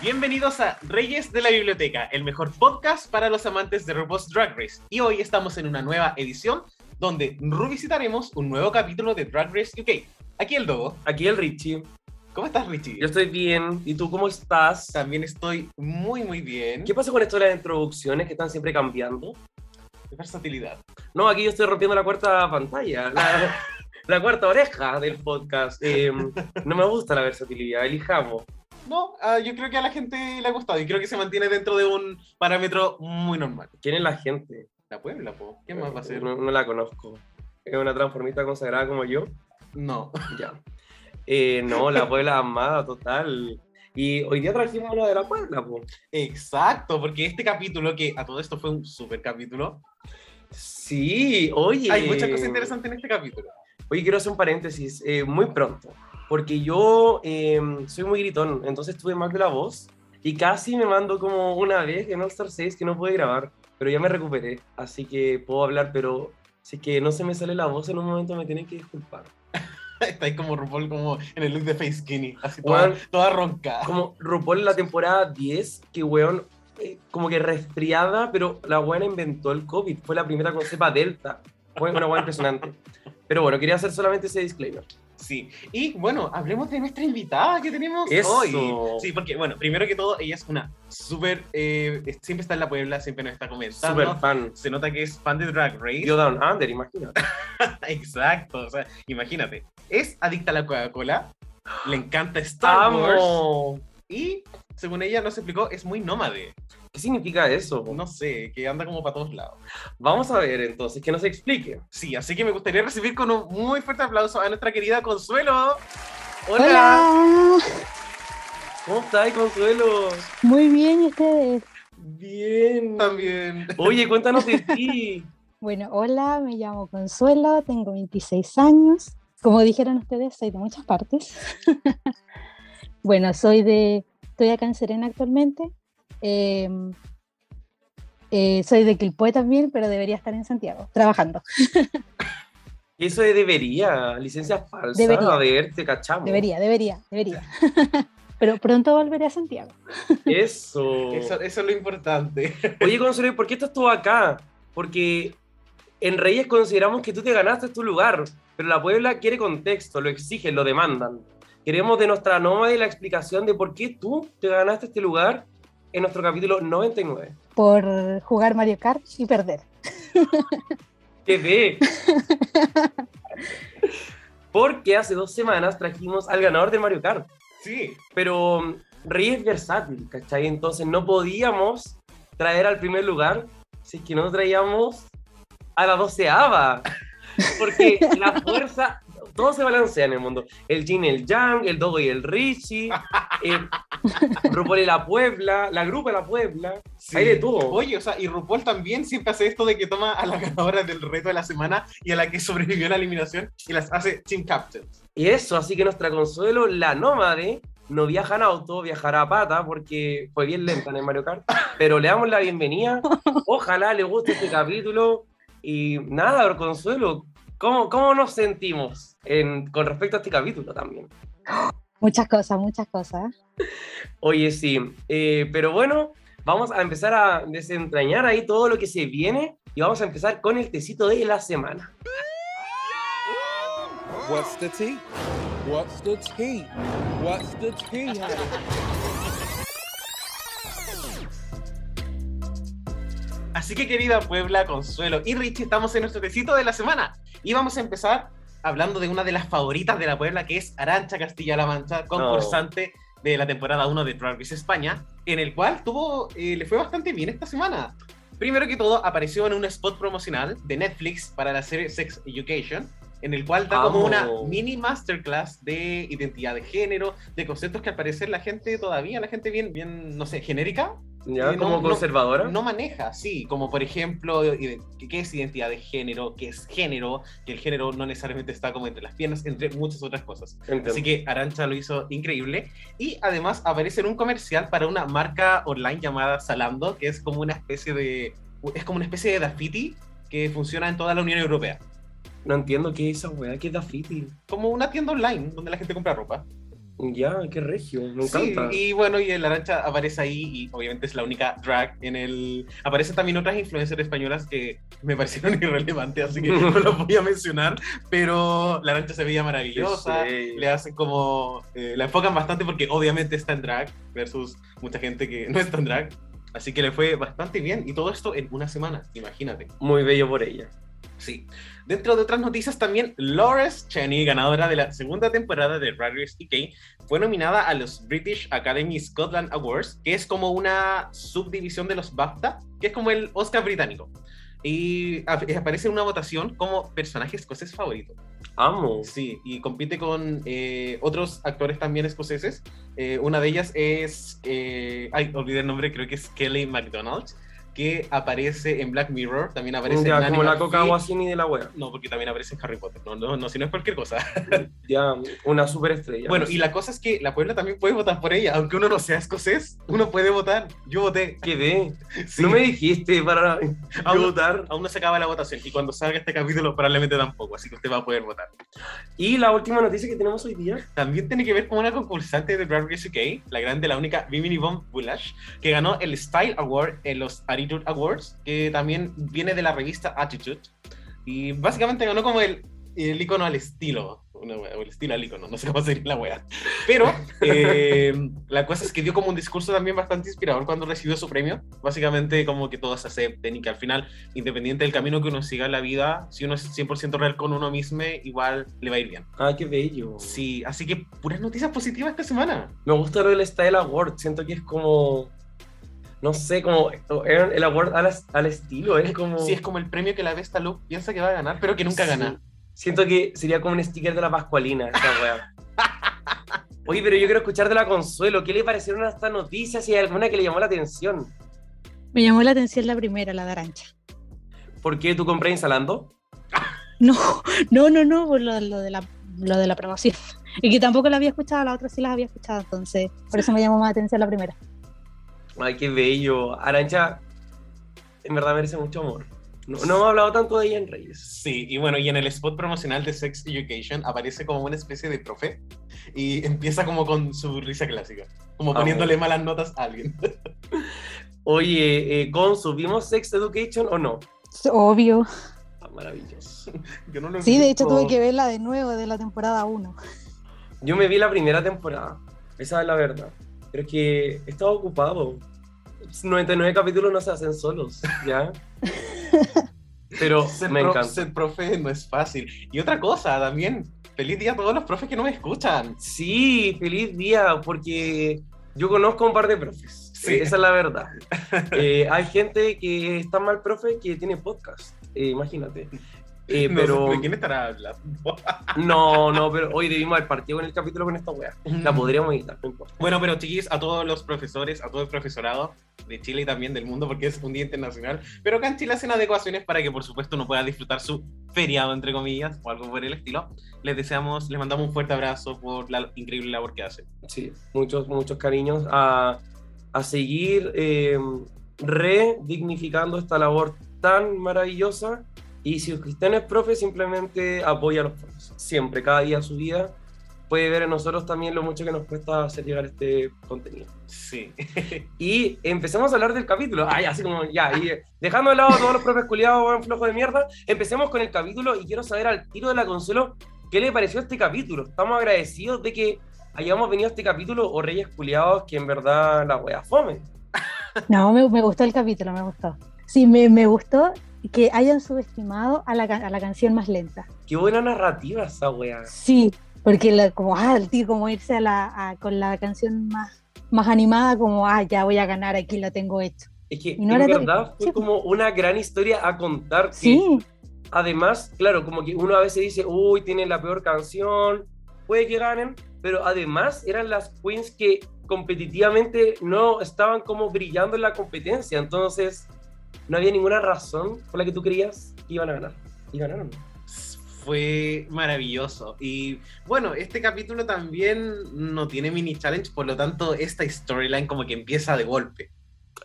bienvenidos a Reyes de la Biblioteca, el mejor podcast para los amantes de RuPaul's Drag Race. Y hoy estamos en una nueva edición donde revisitaremos un nuevo capítulo de Drag Race UK. Aquí el Dogo. Aquí el Richie. ¿Cómo estás, Richie? Yo estoy bien. ¿Y tú cómo estás? También estoy muy, muy bien. ¿Qué pasa con esto de las introducciones que están siempre cambiando? Versatilidad. No, aquí yo estoy rompiendo la cuarta pantalla, la, la cuarta oreja del podcast. Eh, no me gusta la versatilidad, elijamos. No, ah, yo creo que a la gente le ha gustado y creo que se mantiene dentro de un parámetro muy normal. ¿Quién es la gente? La Puebla, po. ¿Qué más va a ser? No, no la conozco. ¿Es una transformista consagrada como yo? No. Ya. Eh, no, la Puebla amada, total. Y hoy día trajimos una de la Puebla, po. Exacto, porque este capítulo, que a todo esto fue un super capítulo, Sí, oye. hay muchas cosas interesantes en este capítulo. Oye, quiero hacer un paréntesis eh, muy pronto, porque yo eh, soy muy gritón, entonces tuve mal de la voz y casi me mando como una vez en All Star 6 que no pude grabar, pero ya me recuperé, así que puedo hablar, pero si es que no se me sale la voz en un momento me tienen que disculpar. Está ahí como RuPaul, como en el look de Face Skinny, así toda, Bueno. toda ronca. Como RuPaul en la temporada 10, que weón, eh, como que resfriada, pero la buena inventó el COVID, fue la primera con cepa Delta. Fue una buena impresionante. Pero bueno, quería hacer solamente ese disclaimer. Sí, y bueno, hablemos de nuestra invitada que tenemos Eso. hoy. Sí, porque bueno, primero que todo, ella es una súper, eh, siempre está en la Puebla, siempre nos está comentando. Super fan. Se nota que es fan de Drag Race. Yo Down Under, imagínate. Exacto, o sea, imagínate. Es adicta a la Coca-Cola, le encanta Star Wars ¡Amo! Y, según ella nos explicó, es muy nómade. ¿Qué significa eso? No sé, que anda como para todos lados. Vamos a ver entonces, que nos explique. Sí, así que me gustaría recibir con un muy fuerte aplauso a nuestra querida Consuelo. Hola. ¿Cómo estás, Consuelo? Muy bien, ¿y ustedes? Bien. También. Oye, cuéntanos de ti. Bueno, hola, me llamo Consuelo, tengo 26 años. Como dijeron ustedes, soy de muchas partes. bueno, soy de, estoy acá en Serena actualmente. Eh, eh, soy de Quilpué también, pero debería estar en Santiago, trabajando. Eso de debería, licencia falsa. Debería. A ver, te cachamos. Debería, debería, debería. pero pronto volveré a Santiago. Eso. Eso, eso es lo importante. Oye, Consuelo, ¿y ¿por qué estás tú acá? Porque en Reyes consideramos que tú te ganaste tu lugar, pero la Puebla quiere contexto, lo exigen, lo demandan. Queremos de nuestra nómade la explicación de por qué tú te ganaste este lugar en nuestro capítulo 99. Por jugar Mario Kart y perder. TV. Porque hace dos semanas trajimos al ganador de Mario Kart. Sí. Pero mm, Reyes es versátil, ¿cachai? Entonces no podíamos traer al primer lugar si es que no traíamos a la doceava. Porque la fuerza, todo se balancea en el mundo. El Jin, el Yang, el Dogo y el Richie, el RuPaul y la Puebla, la grupa de la Puebla. Sí. Hay de todo. Oye, o sea, y RuPaul también siempre hace esto de que toma a la ganadora del reto de la semana y a la que sobrevivió a la eliminación y las hace team captains. Y eso, así que nuestra Consuelo, la nómade, no viaja en auto, viajará a pata porque fue bien lenta en el Mario Kart. Pero le damos la bienvenida. Ojalá le guste este capítulo. Y nada, Consuelo, ¿cómo, cómo nos sentimos en- con respecto a este capítulo también? Muchas cosas, muchas cosas. Oye, sí. eh, pero bueno, vamos a empezar a desentrañar ahí todo lo que se viene. Y vamos a empezar con el tecito de la semana. What's the tea? What's the tea? What's the tea? Así que querida Puebla, Consuelo y Richie, estamos en nuestro tecito de la semana. Y vamos a empezar hablando de una de las favoritas de la Puebla, que es Arancha Castilla-La Mancha, concursante de la temporada 1 de Drag Race España, en el cual tuvo, eh, le fue bastante bien esta semana. Primero que todo, apareció en un spot promocional de Netflix para la serie Sex Education, en el cual da como una mini masterclass de identidad de género, de conceptos que al parecer la gente todavía, la gente bien, bien, no sé, genérica, ¿Ya? No- ¿Como no- conservadora? no maneja, sí, como por ejemplo, ¿qué es identidad de género? ¿Qué es género? Que el género no necesariamente está como entre las piernas, entre muchas otras cosas. Entiendo. Así que Arancha lo hizo increíble. Y además aparece en un comercial para una marca online llamada Zalando, que es como una especie de. Es como una especie de graffiti que funciona en toda la Unión Europea. No entiendo qué es esa weá, qué es Dafiti. Como una tienda online donde la gente compra ropa. Ya, qué regio, me Sí, encanta. y bueno, y el Arancha aparece ahí y obviamente es la única drag en el... Aparecen también otras influencers españolas que me parecieron irrelevantes, así que no las voy a mencionar, pero la Arancha se veía maravillosa, Sí. le hacen como... eh, la enfocan bastante porque obviamente está en drag versus mucha gente que no está en drag, así que le fue bastante bien y todo esto en una semana, imagínate. Muy bello por ella. Sí. Dentro de otras noticias también, Lawrence Cheney, ganadora de la segunda temporada de Drag Race UK, fue nominada a los British Academy Scotland Awards, que es como una subdivisión de los BAFTA, que es como el Oscar británico. Y ap- aparece en una votación como personaje escocés favorito. Amo. Sí, y compite con eh, otros actores también escoceses. Eh, una de ellas es, eh, ay, olvidé el nombre, creo que es Kelly MacDonald, que aparece en Black Mirror, también aparece Ya, en como la Animal coca Free. Guasini de la wea. No, porque también aparece en Harry Potter. No, no, no, si no es cualquier cosa. Ya, una superestrella. bueno, y la cosa es que la Puebla también puede votar por ella. Aunque uno no sea escocés, uno puede votar. Yo voté. Quedé. Sí. No me dijiste para Aún- votar. Aún no se acaba la votación. Y cuando salga este capítulo, probablemente tampoco. Así que usted va a poder votar. Y la última noticia que tenemos hoy día. También tiene que ver con una concursante de Drag Race UK, la grande, la única Bimini Von Bullash, que ganó el Style Award en los Attitude Awards, que también viene de la revista Attitude. Y básicamente ganó como el, el icono al estilo. una wea, o el estilo al icono, no sé cómo sería la wea. Pero eh, la cosa es que dio como un discurso también bastante inspirador cuando recibió su premio. Básicamente como que todos acepten y que al final, independiente del camino que uno siga en la vida, si uno es 100% real con uno mismo, igual le va a ir bien. Ay, qué bello. Sí, así que puras noticias positivas esta semana. Me gusta lo del Style Award. Siento que es como. No sé, como el el award al, al estilo. Es como. Sí, es como el premio que la Vesta Look piensa que va a ganar, pero que nunca Sí. gana. Siento que sería como un sticker de la Pascualina, esta wea. Oye, pero yo quiero escuchar de la Consuelo. ¿Qué le parecieron estas noticias? Si hay alguna que le llamó la atención. Me llamó la atención la primera, la de Arancha. ¿Por qué tú compré instalando? No, no, no, no, por lo, lo de la, lo de la promoción. Y que tampoco la había escuchado, la otra sí las había escuchado, entonces por eso me llamó más atención la primera. Ay, qué bello. Arancha, en verdad merece mucho amor. No, no hemos hablado tanto de ella en Reyes. Sí, y bueno, y en el spot promocional de Sex Education aparece como una especie de profe y empieza como con su risa clásica, como poniéndole malas notas a alguien. Oye, eh, Gonzu, ¿vimos Sex Education o no? Obvio. Ah, maravilloso. Yo no lo Sí, vi. de hecho tuve que verla de nuevo de la temporada 1. Yo me vi la primera temporada, esa es la verdad. Pero es que he estado ocupado. 99 capítulos no se hacen solos, ¿ya? Pero Ser, me encanta. ser profe no es fácil. Y otra cosa también, feliz día a todos los profes que no me escuchan. Sí, feliz día, porque yo conozco un par de profes. Sí. Eh, Esa es la verdad. Eh, hay gente que está mal profe que tiene podcast, eh, imagínate. Eh, No sé pero ¿De quién estará hablando? no, no, pero hoy debimos haber partido con el capítulo con esta wea. La podríamos editar, no importa. Bueno, pero chiquis, a todos los profesores, a todo el profesorado de Chile y también del mundo, porque es un día internacional, pero acá en Chile hacen adecuaciones para que, por supuesto, uno pueda disfrutar su feriado, entre comillas, o algo por el estilo. Les deseamos, les mandamos un fuerte abrazo por la increíble labor que hacen. Sí, muchos, muchos cariños a, a seguir eh, redignificando esta labor tan maravillosa. Y si usted no es profe, simplemente apoya a los profes. Siempre, cada día de su vida. Puede ver en nosotros también lo mucho que nos cuesta hacer llegar este contenido. Sí. Y empecemos a hablar del capítulo. Ah, ya, así como, ya. Y dejando de lado a todos los profes culiados, buen flojo de mierda, empecemos con el capítulo y quiero saber al tiro de la Consuelo qué le pareció este capítulo. Estamos agradecidos de que hayamos venido a este capítulo o Reyes culiados que en verdad la wea fome. No, me, me gustó el capítulo, me gustó. Sí, me, me gustó que hayan subestimado a la, a la canción más lenta. Qué buena narrativa esa wea. Sí, porque la, como, ah, el tío, como irse a la, a- con la canción más, más animada, como, ah, ya voy a ganar, aquí lo tengo hecho. Es que Y no en verdad fue sí. como una gran historia a contar. que Sí, además, claro, como que uno a veces dice, uy, tienen la peor canción, puede que ganen, pero además eran las queens que competitivamente no estaban como brillando en la competencia, entonces no había ninguna razón por la que tú creías que iban a ganar. Y ganaron. Fue maravilloso. Y bueno, este capítulo también no tiene mini challenge, por lo tanto, esta storyline como que empieza de golpe.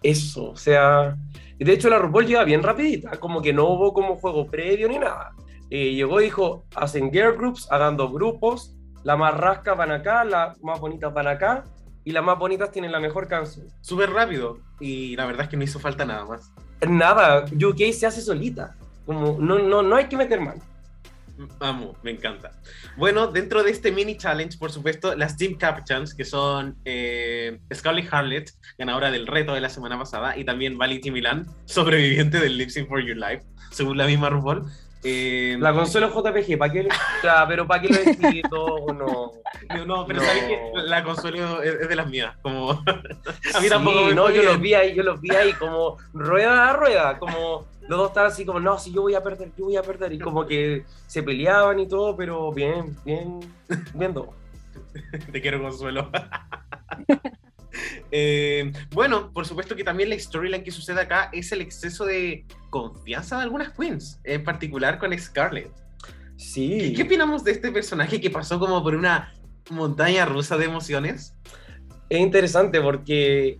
Eso, o sea, de hecho la RuPaul llega bien rapidita, como que no hubo como juego previo ni nada. Eh, llegó y dijo, hacen girl groups, hagan dos grupos, la más rasca van acá, las más bonitas van acá, y las más bonitas tienen la mejor canción. Súper rápido. Y la verdad es que no hizo falta nada más. Nada, UK se hace solita. Como no, no, no hay que meter mano. Amo, me encanta. Bueno, dentro de este mini challenge, por supuesto, las Team Captains, que son eh, Scarlett Harlett, ganadora del reto de la semana pasada, y también Vality Milan, sobreviviente del Lip for Your Life, según la misma RuPaul. Eh, La consuelo JPG, ¿para qué, o pero ¿para qué lo escrito o no? no, pero No. sabes que la consuelo es, de las mías. Como... a mí Sí, tampoco me no, yo los vi ahí, yo los vi ahí como rueda a rueda, como los dos estaban así como, no, si yo voy a perder, yo voy a perder, y como que se peleaban y todo, pero bien, bien, viendo. Te quiero, Consuelo. Eh, bueno, por supuesto que también la storyline que sucede acá es el exceso de confianza de algunas queens, en particular con Scarlett. Sí. ¿Qué, qué opinamos de este personaje que pasó como por una montaña rusa de emociones? Es interesante porque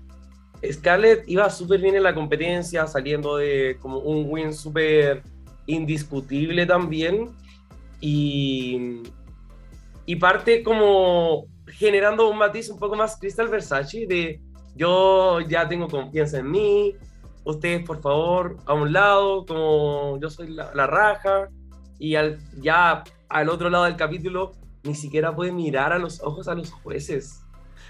Scarlett iba súper bien en la competencia, saliendo de como un win súper indiscutible también. Y, y parte como generando un matiz un poco más Crystal Versace de yo ya tengo confianza en mí, ustedes por favor a un lado, como yo soy la, la raja. Y al, ya al otro lado del capítulo ni siquiera puede mirar a los ojos a los jueces.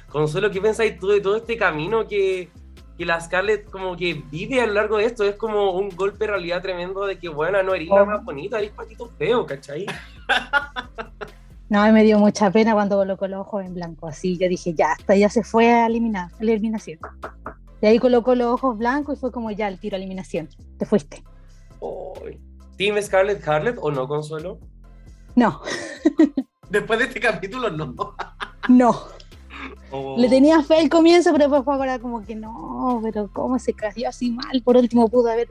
Consuelo, ¿qué pensáis tú de todo este camino que, que la Scarlett como que vive a lo largo de esto? Es como un golpe de realidad tremendo de que, bueno, no eres la Oh. más bonita, eres patito feo, ¿cachai? No, me dio mucha pena cuando colocó los ojos en blanco. Así yo dije, ya, hasta ya se fue a eliminar, a la eliminación. Y ahí colocó los ojos blancos y fue como ya el tiro a eliminación. Te fuiste. Ay. ¿Team Scarlett Harlett o no, Consuelo? No, Después de este capítulo, no. no. Oh. Le tenía fe al comienzo, pero después fue ahora como que no, pero cómo se cayó así mal. Por último pudo haber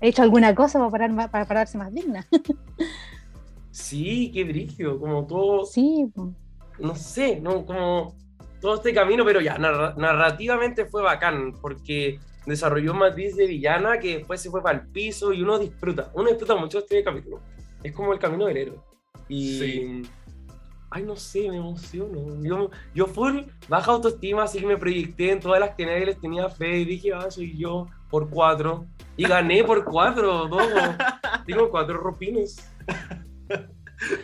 hecho alguna cosa para, parar, para pararse más digna. Sí, qué brillo, como todo, Sí, no sé, no, como todo este camino, pero ya, narra- narrativamente fue bacán, porque desarrolló un matiz de villana que después se fue para el piso y uno disfruta, uno disfruta mucho este capítulo. Es como el camino del héroe. Y. Sí. Ay, no sé, me emociono. Yo, yo full baja autoestima, así que me proyecté en todas las que nadie les tenía fe y dije, ah, soy yo por cuatro. Y gané por cuatro, todo. Tengo cuatro ropines.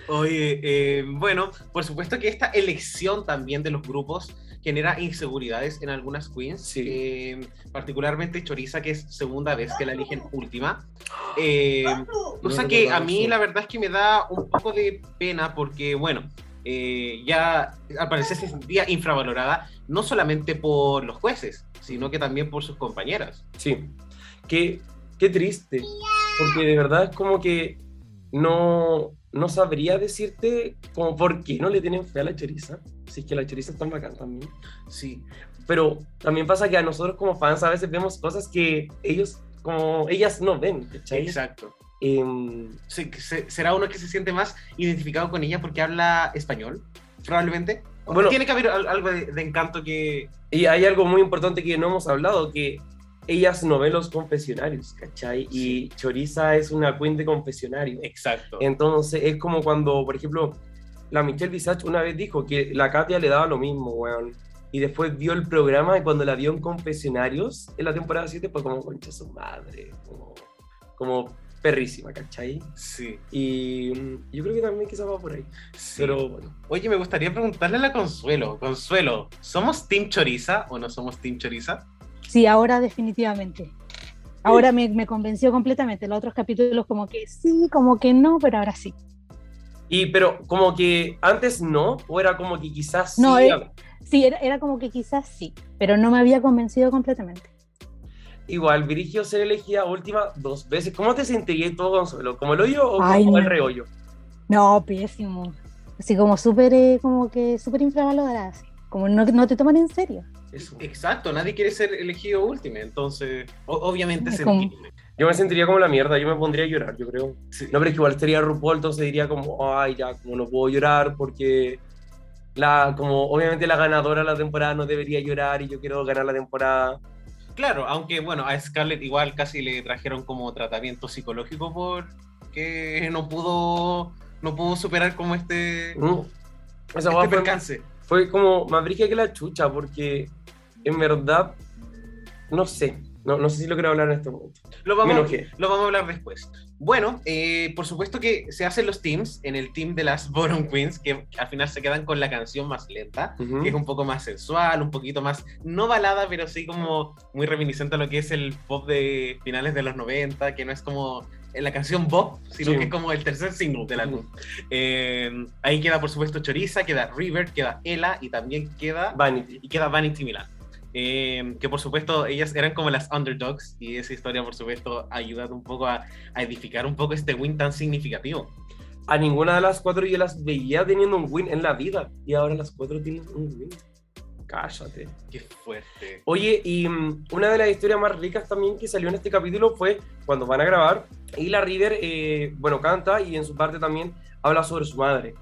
Oye, eh, bueno, por supuesto que esta elección también de los grupos genera inseguridades en algunas queens, Sí. eh, particularmente Choriza, que es segunda vez que la eligen última. Eh, cosa No, que a mí la verdad es que me da un poco de pena porque, bueno, eh, ya al parecer se sentía infravalorada, no solamente por los jueces, sino que también por sus compañeras. Sí, qué, qué triste, porque de verdad es como que no, no sabría decirte como por qué no le tienen fe a la choriza, si es que la choriza es tan bacán también. Sí, Pero también pasa que a nosotros como fans a veces vemos cosas que ellos, como ellas no ven, ¿cachai? exacto. Se- se- ¿Será uno que se siente más identificado con ella porque habla español? Probablemente. Bueno. tiene que haber al- algo de, de encanto que... y hay algo muy importante que no hemos hablado, que ellas no ven los confesionarios, ¿cachai? Y Choriza es una queen de confesionario. Exacto. Entonces es como cuando, por ejemplo, la Michelle Visage una vez dijo que la Katia le daba lo mismo, weón. Y después vio el programa y cuando la vio en confesionarios en la temporada 7 fue como concha su madre, como, como perrísima, ¿cachai? Sí, Y mm, yo creo que también quizás va por ahí. sí. Pero bueno, Oye, me gustaría preguntarle a la Consuelo. Consuelo, ¿somos Team Choriza o no somos Team Choriza? Sí, ahora definitivamente. Ahora me, me convenció completamente. Los otros capítulos como que sí, como que no, pero ahora sí. y pero como que antes no, o era como que quizás No, sí, eh, Sí, era, era como que quizás sí, pero no me había convencido completamente. igual Virigio ser elegida última dos veces. ¿Cómo te sentirías todo, Consuelo? ¿Como el hoyo o Ay, como el no. reollo? No, pésimo. Así como súper, eh, como que súper infravalorada. como no, no te toman en serio. Eso. Exacto, nadie quiere ser elegido último, entonces o- obviamente Es se como- entiende. Yo me sentiría como la mierda, yo me pondría a llorar, yo creo. Sí. No, pero es que igual estaría RuPaul, entonces diría como, ay, ya, como no puedo llorar porque la, como obviamente la ganadora de la temporada no debería llorar y yo quiero ganar la temporada. Claro, aunque bueno, a Scarlett igual casi le trajeron como tratamiento psicológico porque no pudo no pudo superar como este, Mm. Este hueá fue, percance. fue como más brígida que la chucha porque en verdad, no sé, no, no sé si lo quiero hablar en este momento. Lo vamos, lo vamos a hablar después. Bueno, eh, por supuesto que se hacen los teams en el team de las Bottom Queens, que al final se quedan con la canción más lenta, Ujú. que es un poco más sensual, un poquito más, no balada, pero sí como muy reminiscente a lo que es el pop de finales de los 90, que no es como la canción Bob, sino Sí. que es como el tercer single del álbum. Eh, ahí queda, por supuesto, Choriza, queda River, queda Ella y también queda Vanity. y queda Vanity Milan. Eh, que por supuesto ellas eran como las underdogs y esa historia por supuesto ha ayudado un poco a, a edificar un poco este win tan significativo. A ninguna de las cuatro yo las veía teniendo un win en la vida y ahora las cuatro tienen un win. Cállate. Qué fuerte. Oye, y mm, una de las historias más ricas también que salió en este capítulo fue cuando van a grabar y la River, eh, bueno, canta y en su parte también habla sobre su madre.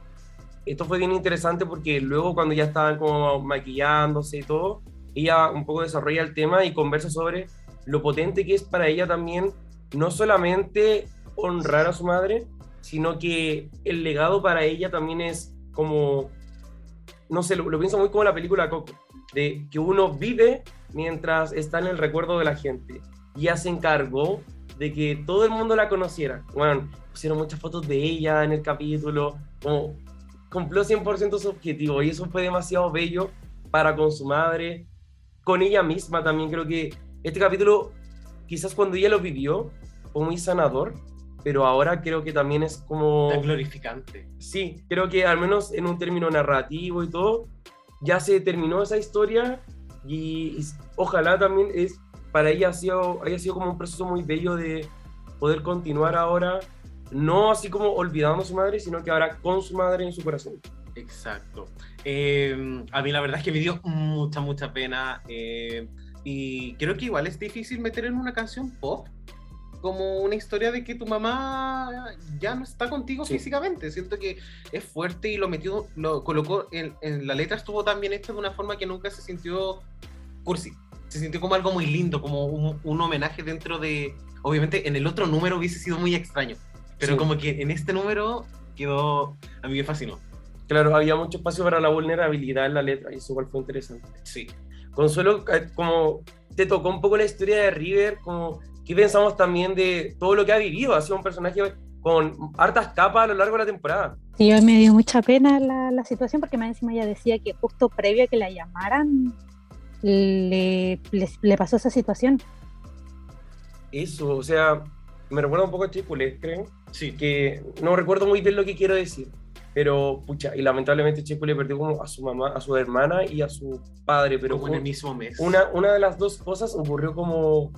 Esto fue bien interesante porque luego cuando ya estaban como maquillándose y todo, ella un poco desarrolla el tema y conversa sobre lo potente que es para ella también no solamente honrar a su madre, sino que el legado para ella también es como, no sé, lo, pienso muy como la película Coco, de que uno vive mientras está en el recuerdo de la gente. Y ella se encargó de que todo el mundo la conociera. Bueno, pusieron muchas fotos de ella en el capítulo, como cumplió 100% su objetivo y eso fue demasiado bello para con su madre, con ella misma también. Creo que este capítulo, quizás cuando ella lo vivió, fue muy sanador, pero ahora creo que también es como... Tan glorificante. Sí, creo que al menos en un término narrativo y todo, ya se terminó esa historia y, y ojalá también es, para ella ha sido, haya sido como un proceso muy bello de poder continuar ahora, no así como olvidando a su madre, sino que ahora con su madre en su corazón. Exacto. Eh, a mí la verdad es que me dio mucha, mucha pena. eh, y creo que igual es difícil meter en una canción pop como una historia de que tu mamá ya no está contigo Sí. físicamente. Siento que es fuerte y lo metió, lo colocó en, en la letra, estuvo tan bien hecho de una forma que nunca se sintió cursi. Se sintió como algo muy lindo, como un, un homenaje dentro de... Obviamente en el otro número hubiese sido muy extraño, pero Sí. como que en este número quedó... A mí me fascinó. Claro, había mucho espacio para la vulnerabilidad en la letra y eso igual fue interesante. Sí. Consuelo, eh, como te tocó un poco la historia de River, como qué pensamos también de todo lo que ha vivido, ha sido un personaje con hartas capas a lo largo de la temporada. Sí, a mí me dio mucha pena la, la situación porque más encima ella decía que justo previo a que la llamaran le, le, le pasó esa situación. Eso, o sea, me recuerda un poco a Chipule, creo, Sí. que no recuerdo muy bien lo que quiero decir, pero pucha, y lamentablemente Chipule perdió como a su mamá, a su hermana y a su padre, pero como en el mismo mes. una, una de las dos cosas ocurrió como,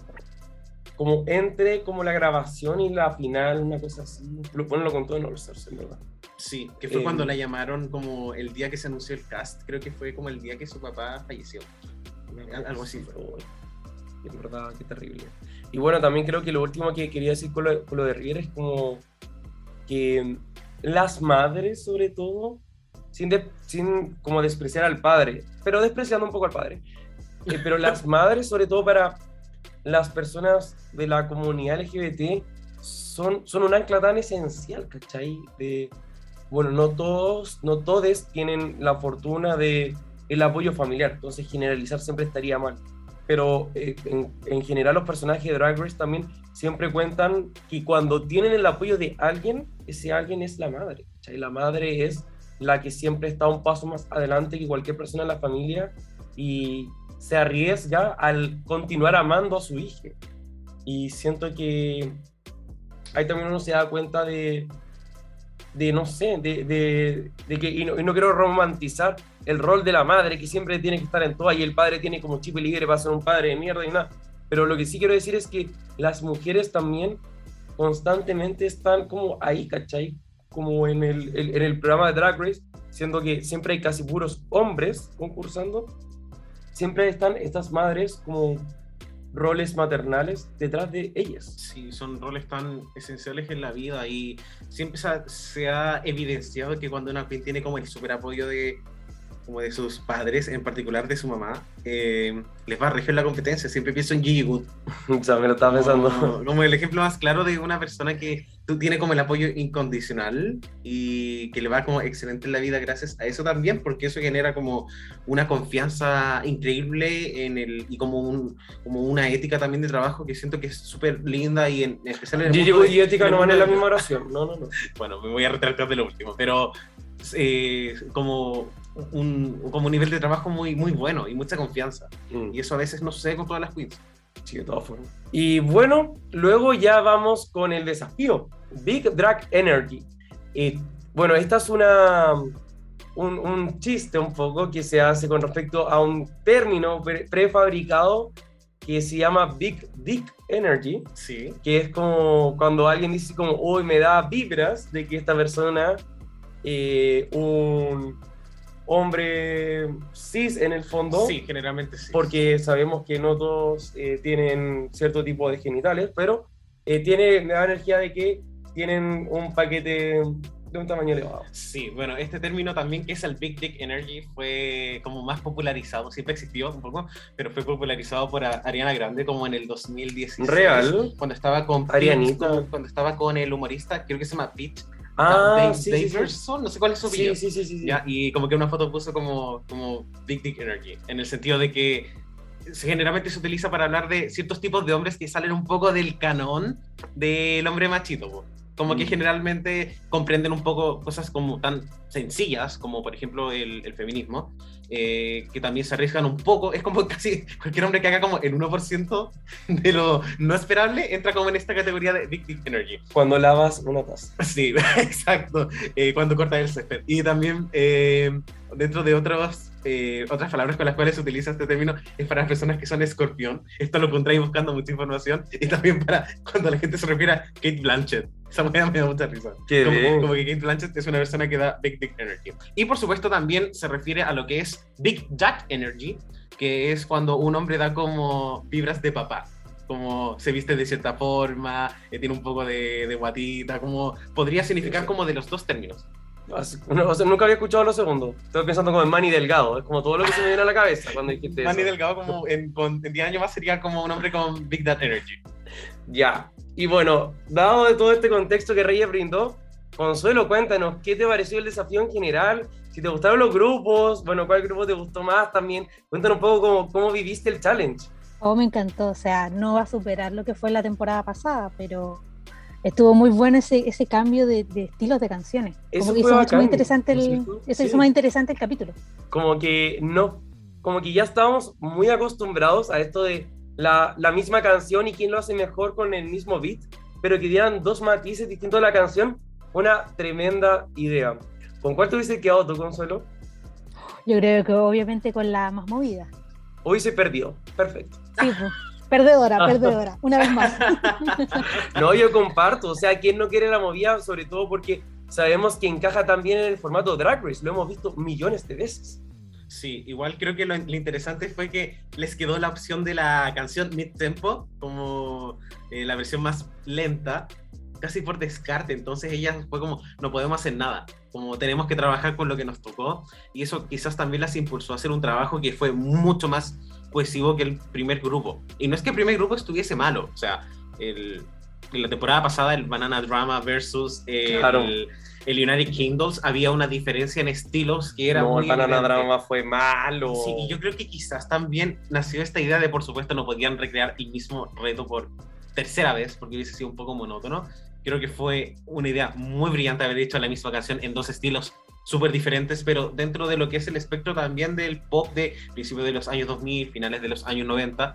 como entre como la grabación y la final, una cosa así. Lo, bueno, lo contó en All Stars, en verdad. Sí, que fue Eh, cuando la llamaron como el día que se anunció el cast. Creo que fue como el día que su papá falleció. Al- algo así fue. Oh, En verdad, qué terrible. Y bueno, también creo que lo último que quería decir con lo, con lo de River es como que las madres, sobre todo, sin, de- sin como despreciar al padre, pero despreciando un poco al padre, eh, pero las madres, sobre todo para las personas de la comunidad LGBT, son, son un ancla tan esencial, ¿cachai? De, bueno, no todos, no todos tienen la fortuna de el apoyo familiar, entonces generalizar siempre estaría mal. Pero eh, en, en general los personajes de Drag Race también siempre cuentan que cuando tienen el apoyo de alguien, ese alguien es la madre. ¿cachai? La madre es la que siempre está un paso más adelante que cualquier persona en la familia y se arriesga al continuar amando a su hija. Y siento que ahí también uno se da cuenta de, de no sé, de, de, de que, y no, y no quiero romantizar el rol de la madre, que siempre tiene que estar en todas, y el padre tiene como chip libre para ser un padre de mierda y nada. Pero lo que sí quiero decir es que las mujeres también constantemente están como ahí, ¿cachai? como en el, en el programa de Drag Race, siendo que siempre hay casi puros hombres concursando, siempre están estas madres como roles maternales detrás de ellas. Sí, son roles tan esenciales en la vida y siempre se ha, evidenciado que cuando una tiene como el super apoyo de, como de sus padres, en particular de su mamá, eh, les va a regir la competencia. Siempre pienso en Gigi Good. O sea, me lo estaba pensando. Como, como el ejemplo más claro de una persona que tú tiene como el apoyo incondicional y que le va como excelente en la vida gracias a eso también, porque eso genera como una confianza increíble en el y como un como una ética también de trabajo que siento que es súper linda y en, en especial en el Gigi Good y ética no van en la misma oración. No, no, no. Bueno, me voy a retractar de lo último, pero eh, como un como un nivel de trabajo muy muy bueno y mucha confianza Mm. y eso a veces no sucede con todas las queens. Sí, de todas formas. Y bueno, luego ya vamos con el desafío. Big Drag Energy. Y bueno, esta es una, un, un chiste un poco que se hace con respecto a un término pre- prefabricado que se llama Big Dick Energy, Sí. que es como cuando alguien dice como, hoy me da vibras de que esta persona, eh, un hombre cis en el fondo, Sí, generalmente sí. porque sabemos que no todos eh, tienen cierto tipo de genitales, pero eh, tiene, me da energía de que tienen un paquete de un tamaño elevado. Sí, bueno, este término también que es el Big Dick Energy fue como más popularizado, siempre existió un poco, pero fue popularizado por Ariana Grande como en el 2016. Real. Cuando estaba con Arianita. cuando estaba con el humorista, creo que se llama Pete Ah, Dave- sí, sí, sí. Davidson, no sé cuál es su apellido. Sí, sí, sí. Ya, y como que una foto puso como, como Big Dick Energy, en el sentido de que se- generalmente se utiliza para hablar de ciertos tipos de hombres que salen un poco del canón del hombre machito. Como que Mm. generalmente comprenden un poco cosas como tan sencillas, como por ejemplo el, el feminismo, eh, que también se arriesgan un poco. Es como casi cualquier hombre que haga como el 1% de lo no esperable entra como en esta categoría de Big Dick Energy. Cuando lavas una taza. Sí, exacto. Eh, cuando corta el césped. Y también eh, dentro de otros, eh, otras palabras con las cuales se utiliza este término es para las personas que son escorpión. Esto lo encontré buscando mucha información. Y también para cuando la gente se refiere a Kate Blanchett. Esa moneda me da mucha risa. Como, como que Kate Blanchett es una persona que da Big Dick Energy. Y por supuesto también se refiere a lo que es Big Jack Energy, que es cuando un hombre da como vibras de papá. Como se viste de cierta forma, eh, tiene un poco de, de guatita, como podría significar como de los dos términos. O sea, nunca había escuchado lo segundo. Estoy pensando como en Manny Delgado. Es como todo lo que se me viene a la cabeza cuando dijiste Manny eso. Delgado como en, con, en 10 años más sería como un hombre con Big Dad Energy. Ya. Y bueno, dado de todo este contexto que Reyes brindó, Consuelo, cuéntanos, ¿qué te pareció el desafío en general? Si te gustaron los grupos, bueno, ¿cuál grupo te gustó más también? Cuéntanos un poco cómo, cómo viviste el challenge. Oh, me encantó. O sea, no va a superar lo que fue la temporada pasada, pero estuvo muy bueno ese, ese cambio de, de estilos de canciones. Eso Como que hizo mucho más interesante ¿no es el, cierto? eso Sí. hizo más interesante el capítulo. Como que no, como que ya estábamos muy acostumbrados a esto de la, la misma canción y quién lo hace mejor con el mismo beat, pero que dieran dos matices distintos a la canción, una tremenda idea. ¿Con cuál te hubiese quedado tú, Consuelo? Yo creo que obviamente con la más movida. Hoy se perdió. Perfecto. Sí, pues. Perdedora, perdedora, una vez más. No, yo comparto. O sea, ¿quién no quiere la movida? Sobre todo porque sabemos que encaja también en el formato Drag Race. Lo hemos visto millones de veces. Sí, igual creo que lo, lo interesante fue que les quedó la opción de la canción mid tempo como eh, la versión más lenta, casi por descarte. Entonces ella fue como, no podemos hacer nada, como tenemos que trabajar con lo que nos tocó. Y eso quizás también las impulsó a hacer un trabajo que fue mucho más cohesivo que el primer grupo. Y no es que el primer grupo estuviese malo, o sea, el, en la temporada pasada el Banana Drama versus el, Claro. el United Kingdoms había una diferencia en estilos que era no, muy el Banana evidente. Drama fue malo. Sí, y yo creo que quizás también nació esta idea de, por supuesto, no podían recrear el mismo reto por tercera vez, porque hubiese sido un poco monótono. Creo que fue una idea muy brillante haber hecho la misma canción en dos estilos súper diferentes, pero dentro de lo que es el espectro también del pop de principios de los años 2000, finales de los años 90.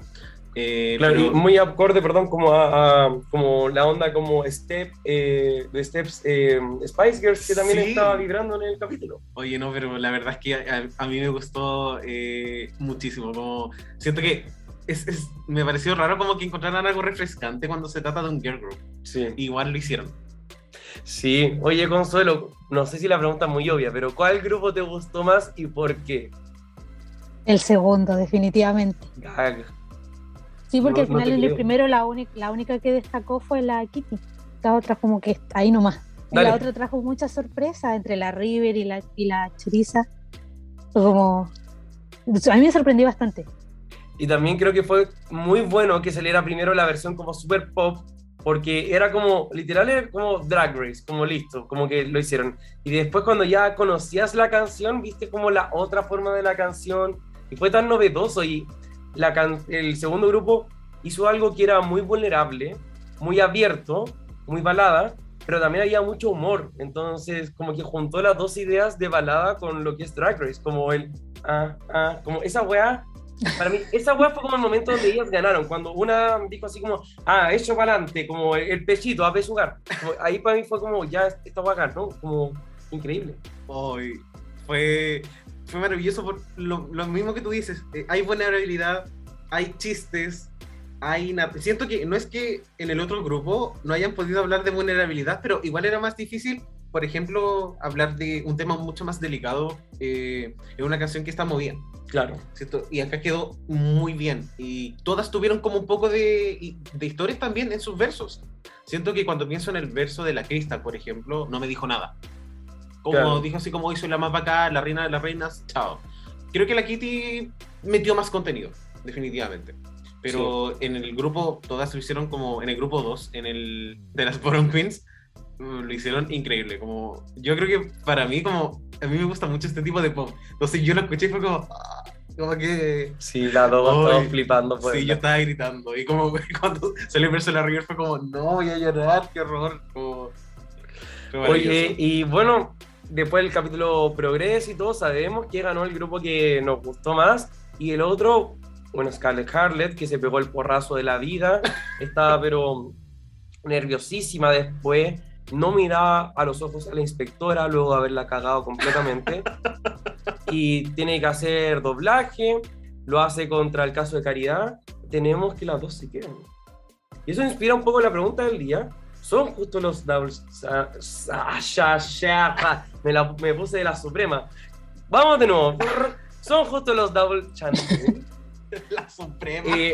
Eh, Claro, pero- y muy acorde, perdón, como a, a- como la onda como Step, eh, de Steps eh, Spice Girls, que también Sí. estaba vibrando en el capítulo. Oye, no, pero la verdad es que a, a mí me gustó eh, muchísimo. Como siento que es, es- me pareció raro como que encontraran algo refrescante cuando se trata de un girl group. Sí. Igual lo hicieron. Sí, oye Consuelo, no sé si la pregunta es muy obvia, pero ¿cuál grupo te gustó más y por qué? El segundo, definitivamente. Gag. Sí, porque No, al no final en el primero la, única la única que destacó fue la Kitty. La otra como que ahí nomás. Dale. la otra trajo mucha sorpresa entre la River y la, y la Choriza. Fue como... A mí me sorprendió bastante. Y también creo que fue muy bueno que saliera primero la versión como super pop, porque era como, literal, era como Drag Race, como listo, como que lo hicieron. Y después cuando ya conocías la canción, viste como la otra forma de la canción, y fue tan novedoso. Y el segundo grupo hizo algo que era muy vulnerable, muy abierto, muy balada, pero también había mucho humor. Entonces, como que juntó las dos ideas de balada con lo que es Drag Race, como el, ah, ah, como esa weá para mí, esa weá fue como el momento donde ellas ganaron, cuando una dijo así como, ah, hecho para adelante, como el, el pechito, a pechugar. Como, ahí para mí fue como, ya, esta weá ganó, como increíble. Hoy fue, fue maravilloso por lo, lo mismo que tú dices. eh, hay vulnerabilidad, hay chistes, hay siento que no es que en el otro grupo no hayan podido hablar de vulnerabilidad, pero igual era más difícil, por ejemplo, hablar de un tema mucho más delicado eh, en una canción que está movida. Claro. ¿cierto? Y acá quedó muy bien. Y todas tuvieron como un poco de, de historias también en sus versos. Siento que cuando pienso en el verso de la Crystal, por ejemplo, no me dijo nada. Como Claro. dijo así como hizo la más bacán, la reina de las reinas, chao. Creo que la Kitty metió más contenido, definitivamente. Pero en el grupo, todas lo hicieron como en el grupo 2, en el de las Bottom Queens, mm, lo hicieron increíble. Como, yo creo que para mí, como, a mí me gusta mucho este tipo de pop. Entonces yo lo escuché y fue como, ah, como que... Sí, las dos Ay, estaban flipando. Pues, Sí, yo estaba gritando. Y como cuando salió el verso de la River fue como, no, voy a llorar, qué horror. Como, Oye, y bueno, después del capítulo Progress y todo, sabemos que ganó el grupo que nos gustó más. Y el otro, bueno, Scarlett Harlet, que se pegó el porrazo de la vida. Estaba, pero nerviosísima después. No miraba a los ojos a la inspectora luego de haberla cagado completamente. y tiene que hacer doblaje. Lo hace contra el caso de Caridad. Tenemos que las dos se quedan. Y eso inspira un poco la pregunta del día. ¿Son justo los doubles? Me, la- me puse de la suprema. Vamos de nuevo. ¿Son justo los double chanting? La suprema, Eh,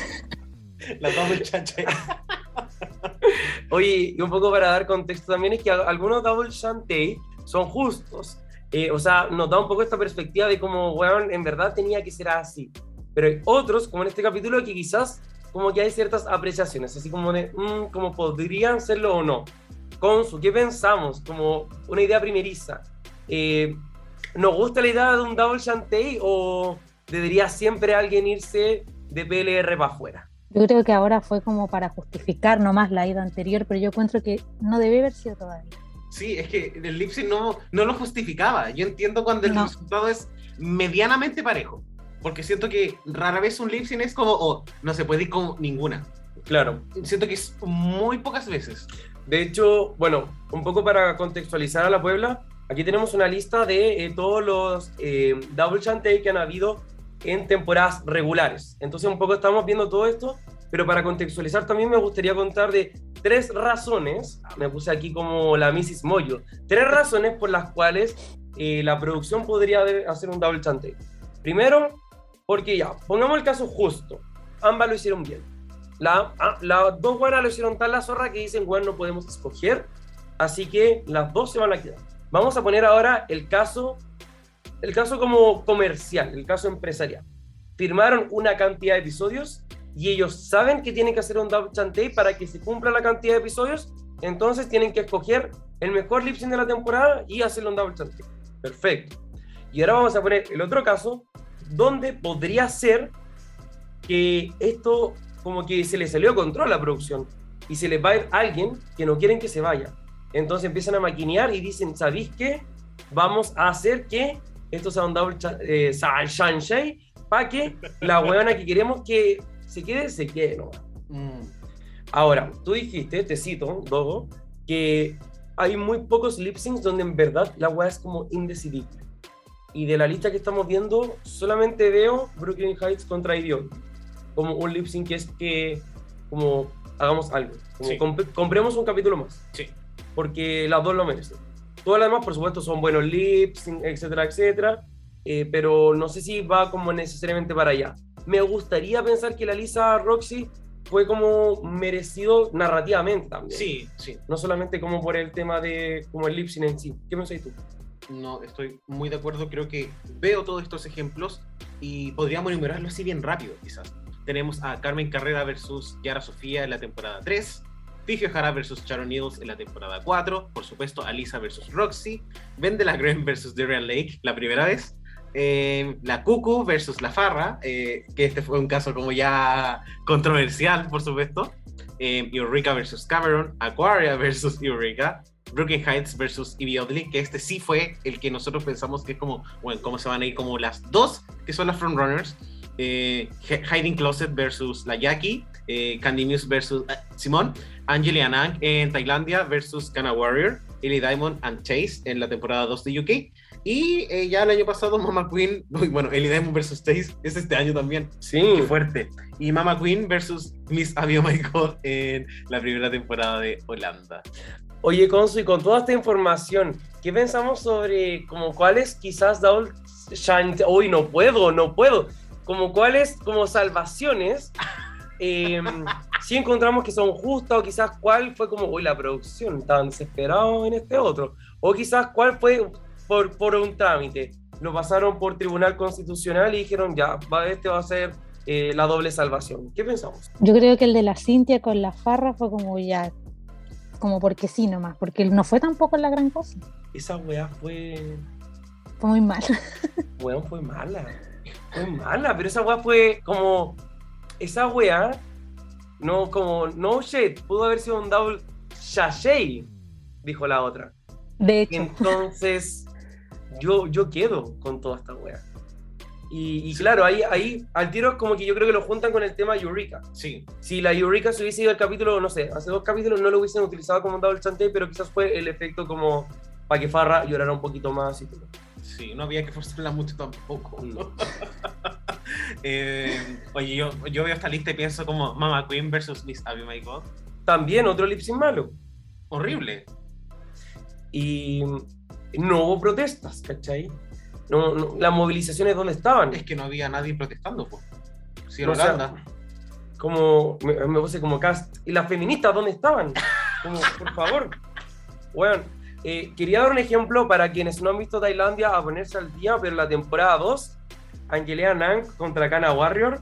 la double chacha. oye, y un poco para dar contexto también es que algunos double chantey son justos. Eh, o sea, nos da un poco esta perspectiva de cómo, weón, en verdad tenía que ser así. Pero hay otros, como en este capítulo, que quizás como que hay ciertas apreciaciones, así como de, mm, como podrían serlo o no. Consu, ¿qué pensamos? Como una idea primeriza. Eh, ¿Nos gusta la idea de un double chantey o debería siempre alguien irse de PLR para afuera? Yo creo que ahora fue como para justificar nomás la ida anterior, pero yo encuentro que no debe haber sido todavía. Sí, es que el lip sync no, no lo justificaba. Yo entiendo cuando el No. resultado es medianamente parejo. Porque siento que rara vez un lip sync es como, oh, no se puede ir con ninguna. Claro. Siento que es muy pocas veces. De hecho, bueno, un poco para contextualizar a la Puebla, aquí tenemos una lista de eh, todos los eh, double chantey que han habido en temporadas regulares. Entonces, un poco estamos viendo todo esto, pero para contextualizar también me gustaría contar de tres razones, me puse aquí como la Mrs. Moyo, tres razones por las cuales eh, la producción podría hacer un double chantey. Primero, porque ya, pongamos el caso justo, ambas lo hicieron bien. La, ah, las dos buenas lo hicieron tan la zorra que dicen, bueno, no podemos escoger, así que las dos se van a quedar. Vamos a poner ahora el caso, el caso como comercial, el caso empresarial. Firmaron una cantidad de episodios y ellos saben que tienen que hacer un double chantey para que se cumpla la cantidad de episodios, entonces tienen que escoger el mejor lip sync de la temporada y hacerle un double chantey. Perfecto. Y ahora vamos a poner el otro caso, donde podría ser que esto como que se le salió de control a la producción y se les va a ir alguien que no quieren que se vaya. Entonces empiezan a maquinear y dicen, ¿sabéis qué? Vamos a hacer que esto sea un double eh, sunshine para que la huevona que queremos que se quede, se quede nomás. Ahora, tú dijiste, te cito, Dogo, que hay muy pocos lip syncs donde en verdad la hueá es como indecidible. Y de la lista que estamos viendo, solamente veo Brooklyn Heights contra Idiot. Como un lip sync que es que, como, hagamos algo. Como Sí. comp- compremos un capítulo más. Sí. porque las dos lo merecen. Todas las demás, por supuesto, son buenos lips, etcétera, etcétera, eh, pero no sé si va como necesariamente para allá. Me gustaría pensar que la Lisa Roxy fue como merecido narrativamente también. Sí, sí. No solamente como por el tema de como el lip sync en sí. ¿Qué pensáis tú? No, estoy muy de acuerdo. Creo que veo todos estos ejemplos y podríamos enumerarlos así bien rápido, quizás. Tenemos a Carmen Carrera versus Yara Sofía en la temporada 3, Fifi O'Hara versus Sharon Needles en la temporada 4, por supuesto, Alisa versus Roxy, Vendela Graham versus Darian Lake la primera vez, eh, la Cucu versus la Farra, eh, que este fue un caso como ya controversial, por supuesto, eh, Eureka versus Cameron, Aquaria versus Eureka, Brooklyn Heights versus Evie Oddly, que este sí fue el que nosotros pensamos que es como, bueno, cómo se van a ir como las dos que son las frontrunners. Eh, Hiding Closet versus la Jackie, eh, Candy Muse versus eh, Simón, Angeli Anang en Tailandia versus Kana Warrior, Ellie Diamond and Chase en la temporada 2 de UK. Y eh, ya el año pasado Mama Queen, bueno, Ellie Diamond versus Chase es este año también. Sí, Qué fuerte. Y Mama Queen versus Miss Abby Michael en la primera temporada de Holanda. Oye, Consu, y con toda esta información, ¿qué pensamos sobre como cuáles quizás Double Shine? Uy, no puedo, no puedo. Como cuáles, como salvaciones, eh, si encontramos que son justas, o quizás cuál fue como, uy, la producción, estaban desesperados en este otro. O quizás cuál fue por, por un trámite. Lo pasaron por Tribunal Constitucional y dijeron, ya, va, este va a ser eh, la doble salvación. ¿Qué pensamos? Yo creo que el de la Cintia con la farra fue como ya, como porque sí nomás, porque no fue tampoco la gran cosa. Esa weá fue. Fue muy mal. Weón, fue mala. Fue mala, pero esa weá fue como. Esa weá. No, como. No shit, pudo haber sido un double sachet, dijo la otra. De hecho, Entonces, yo, yo quedo con toda esta weá. Y, y claro, ahí, ahí al tiro como que yo creo que lo juntan con el tema Eureka. Sí, Si la Eureka se hubiese ido al capítulo, no sé, hace dos capítulos no lo hubiesen utilizado como un double chante, pero quizás fue el efecto como para que Farra llorara un poquito más y todo. sí, no había que forzarla mucho tampoco. No. Eh, oye, yo, yo veo esta lista y pienso como Mama Queen versus Miss Abby Michael. También otro lip sync malo. Horrible. Y no hubo protestas, ¿cachai? No, no- las movilizaciones, ¿dónde estaban? Es que no había nadie protestando, pues. Sí, en O sea, Holanda. como, me, me puse como cast. ¿Y las feministas dónde estaban? Como, por favor. Bueno, eh, quería dar un ejemplo para quienes no han visto Tailandia a ponerse al día, pero la temporada 2, Angelia Nang contra Kana Warrior,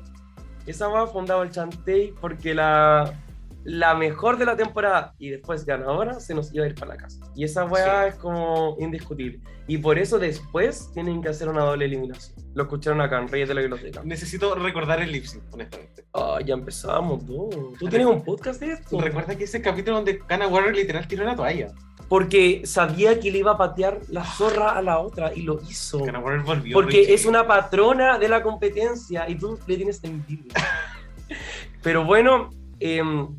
esa va fundado el Chantey porque la, la mejor de la temporada y después ganadora se nos iba a ir para la casa. Y esa weá es como indiscutible. Y por eso después tienen que hacer una doble eliminación. Lo escucharon acá en Reyes de la Biblioteca. Necesito recordar el lip sync, honestamente. Ah, ya empezamos, tú. ¿Tú tienes un podcast de esto? Recuerda que ese capítulo donde Kana Warrior literal tiró la toalla. Porque sabía que le iba a patear la zorra a la otra y lo hizo. Kana Warrior volvió. Porque Richie. es una patrona de la competencia y tú le tienes envidia. Pero bueno, em,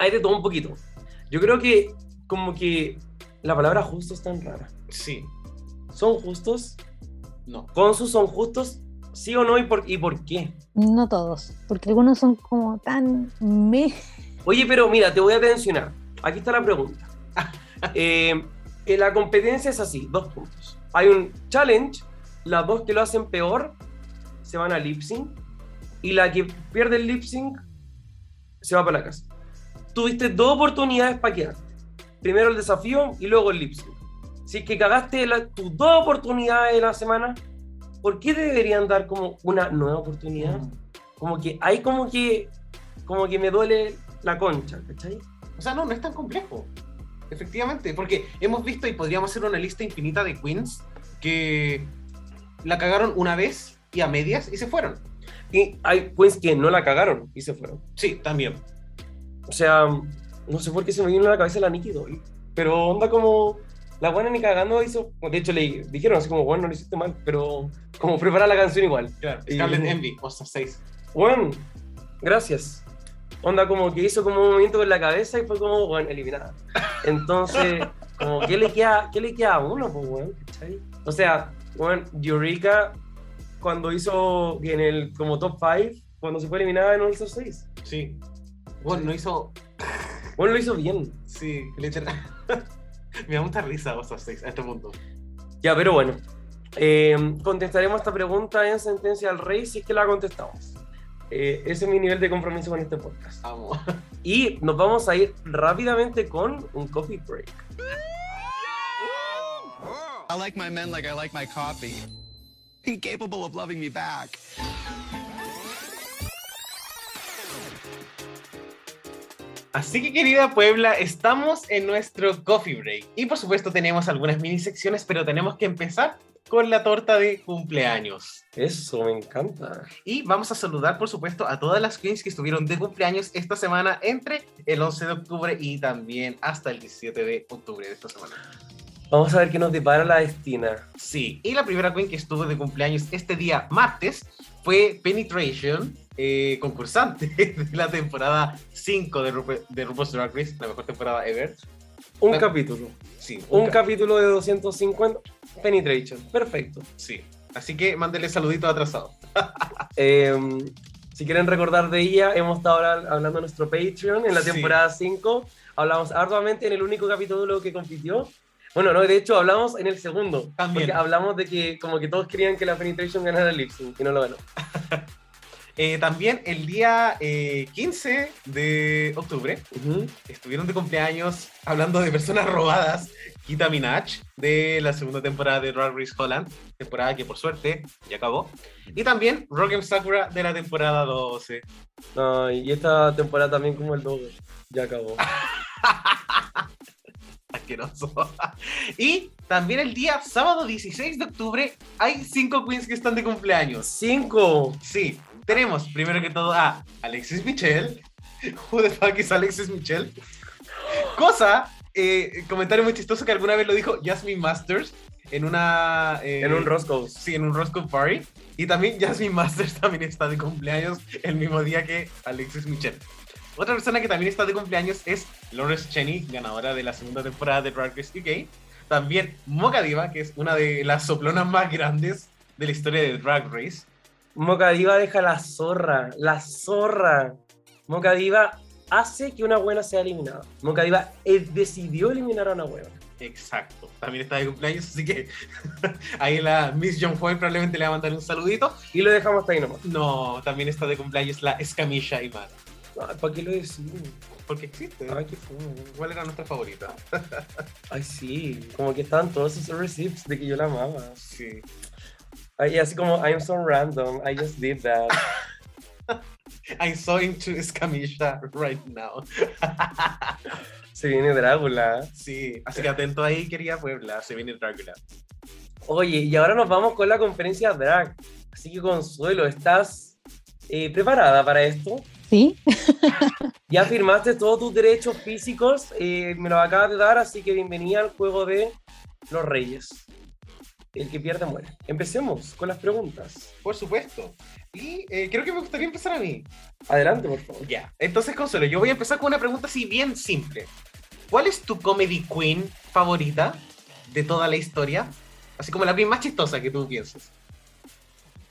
hay de todo un poquito. Yo creo que como que la palabra justo es tan rara. Sí, ¿Son justos? no. ¿Consus son justos? ¿Sí o no? ¿Y por, y por qué? no todos, porque algunos son como tan me. Oye, pero mira, te voy a mencionar. Aquí está la pregunta. Eh, la competencia es así, dos puntos. Hay un challenge, las dos que lo hacen peor se van a lip sync y la que pierde el lip sync se va para la casa. Tuviste dos oportunidades para quedarte. Primero el desafío y luego el lip sync. Si es que cagaste la- tus dos oportunidades de la semana, ¿por qué te deberían dar como una nueva oportunidad? Como que hay como que como que me duele la concha, ¿cachai? O sea, no, no es tan complejo. Efectivamente, porque hemos visto y podríamos hacer una lista infinita de queens que la cagaron una vez y a medias y se fueron. Y hay queens que no la cagaron y se fueron. Sí, también. O sea, no sé por qué se me vino a la cabeza la Nikki Doll, pero onda como la buena ni cagando hizo, de hecho le dijeron así como, bueno, no lo hiciste mal, pero como prepara la canción igual. Claro. Y- Scarlet Envy, Osta 6. Bueno, gracias. Onda como que hizo como un movimiento con la cabeza y fue como, bueno, eliminada. Entonces, como, ¿qué le queda, qué le queda a uno, pues? ¿Cachai? O sea, bueno, Eureka, cuando hizo en el como top 5, cuando se fue eliminada en All Star 6. Sí. Bueno, no hizo. Bueno, lo hizo bien. Sí, literal. Me da mucha risa vos a este punto. Ya, pero bueno. Eh, contestaremos esta pregunta en Sentencia al Rey si es que la contestamos. Eh, ese es mi nivel de compromiso con este podcast. Vamos. Y nos vamos a ir rápidamente con un coffee break. I like my men like I like my coffee. Incapable of loving me back. Así que querida Puebla, estamos en nuestro coffee break. Y por supuesto tenemos algunas mini secciones, pero tenemos que empezar con la torta de cumpleaños. Eso, me encanta. Y vamos a saludar, por supuesto, a todas las queens que estuvieron de cumpleaños esta semana entre el 11 de octubre y también hasta el 17 de octubre de esta semana. Vamos a ver qué nos depara la destina. Sí, y la primera queen que estuvo de cumpleaños este día martes fue Penetration, eh, concursante de la temporada 5 de, Rupe, de RuPaul's Drag Race, la mejor temporada ever. Un La- capítulo. Sí, Un ca- capítulo de 250. Penetration. Perfecto. Sí. Así que mándele saluditos atrasados. Eh, si quieren recordar de ella, hemos estado hablando de nuestro Patreon en la Sí. temporada 5. Hablamos arduamente en el único capítulo que compitió. Bueno, no, de hecho hablamos en el segundo. También. Porque hablamos de que como que todos querían que la Penetration ganara el lip sync y no lo ganó. Eh, también el día eh, 15 de octubre estuvieron de cumpleaños hablando de personas robadas. Kita Minaj de la segunda temporada de Drag Race Holland, temporada que por suerte ya acabó. Y también Rogan Sakura de la temporada 12. No, y esta temporada también como el doble. Ya acabó. Asqueroso. y también el día sábado 16 de octubre hay cinco queens que están de cumpleaños. Cinco. Sí, tenemos primero que todo a Alexis Michel. Who the fuck is Alexis Michel? Cosa, eh, comentario muy chistoso que alguna vez lo dijo Jasmine Masters en una. eh, En un Roscoe's. Sí, en un Roscoe Party. Y también Jasmine Masters también está de cumpleaños el mismo día que Alexis Michel. Otra persona que también está de cumpleaños es Lawrence Cheney, ganadora de la segunda temporada de Drag Race UK. También Mocha Diva, que es una de las soplonas más grandes de la historia de Drag Race. Moca Diva deja la zorra. La zorra. Moca Diva hace que una buena sea eliminada. Moca Diva eh, decidió eliminar a una buena. Exacto. También está de cumpleaños, así que ahí la Miss John Foy probablemente le va a mandar un saludito. Y lo dejamos hasta ahí nomás. No, también está de cumpleaños la Escamilla Iman. Ay, ¿Para qué lo decimos? Porque existe. Ay, qué fue. ¿Cuál era nuestra favorita? Ay, sí. Como que estaban todos esos receipts de que yo la amaba. Sí. Ay, así como, I'm so random. I just did that. I'm so into Escamilla right now. Se viene Drácula. Sí, así que atento ahí, querida Puebla. Se viene Drácula. Oye, y ahora nos vamos con la conferencia drag. Así que Consuelo, ¿estás eh, preparada para esto? ¿Sí? Ya firmaste todos tus derechos físicos, eh, me los acabas de dar, así que bienvenida al juego de los reyes. El que pierde muere. Empecemos con las preguntas. Por supuesto. Y eh, creo que me gustaría empezar a mí. Adelante, por favor. Ya. Entonces, Consuelo, yo voy a empezar con una pregunta así bien simple. ¿Cuál es tu comedy queen favorita de toda la historia? Así como la queen más chistosa que tú pienses.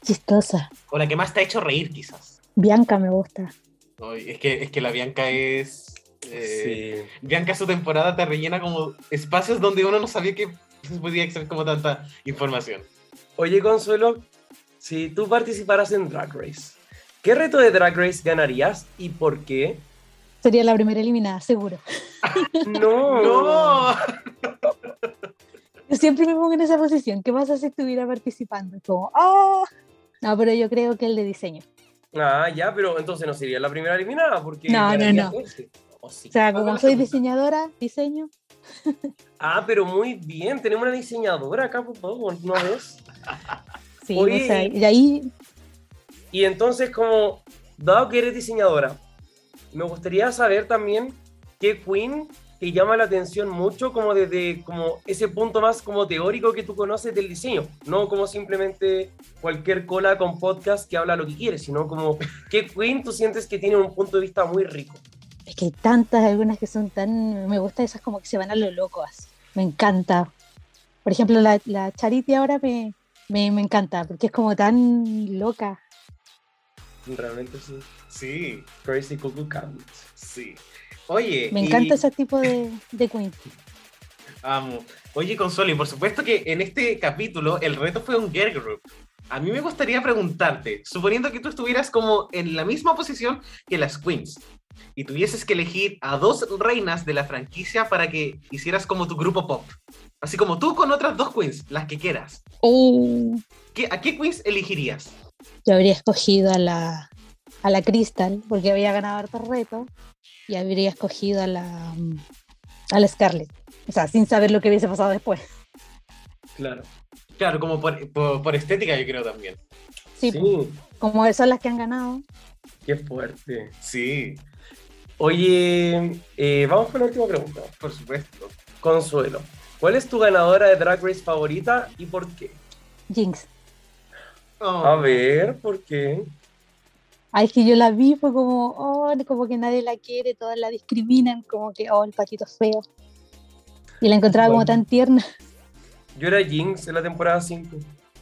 Chistosa. O la que más te ha hecho reír, quizás. Bianca me gusta. Ay, es, que, es que la Bianca es... eh, Sí. Bianca su temporada te rellena como espacios donde uno no sabía que podía extraer como tanta información. Oye, Consuelo, si tú participaras en Drag Race, ¿qué reto de Drag Race ganarías y por qué? Sería la primera eliminada, seguro. No. ¡No! Yo siempre me pongo en esa posición. ¿Qué pasa si estuviera participando? Como, ¡ah! No, pero yo creo que el de diseño. Ah, ya, pero entonces no sería la primera eliminada porque... No, no, no. ese. ¿O sí? O sea, como soy diseñadora, diseño. Ah, pero muy bien, tenemos una diseñadora acá, por favor, ¿no ves? Sí, Oye. o sea, y ahí Y entonces, como, dado que eres diseñadora, me gustaría saber también qué queen te llama la atención mucho como desde como ese punto más como teórico que tú conoces del diseño, no como simplemente cualquier cola con podcast que habla lo que quiere, sino como qué queen tú sientes que tiene un punto de vista muy rico. Es que hay tantas, algunas que son tan. Me gusta esas como que se van a lo loco así. Me encanta. Por ejemplo, la, la Charity ahora me, me, me encanta porque es como tan loca. Realmente sí. Sí, Crazy Cuckoo Cat. sí. Oye, Me y- encanta ese tipo de, de queen. Amo. Oye, Consuelo, y por supuesto que en este capítulo el reto fue un girl group. A mí me gustaría preguntarte, suponiendo que tú estuvieras como en la misma posición que las queens y tuvieses que elegir a dos reinas de la franquicia para que hicieras como tu grupo pop, así como tú con otras dos queens, las que quieras, Oh, ¿qué, ¿a qué queens elegirías? yo habría escogido a la, a la Crystal porque había ganado hartos retos y habría escogido a la, mm, a la Scarlett. O sea, sin saber lo que hubiese pasado después. Claro. Claro, como por, por- por estética yo creo también. Sí, Sí, como son las que han ganado. qué fuerte. Sí, Oye, eh, vamos con la última pregunta. por supuesto. Consuelo, ¿cuál es tu ganadora de Drag Race favorita y por qué? Jinx. Oh, A ver, ¿por qué? Ay, es que yo la vi, fue como, oh, como que nadie la quiere, todas la discriminan, como que, oh, el patito feo. Y la encontraba como tan tierna. Yo era Jinx en la temporada 5.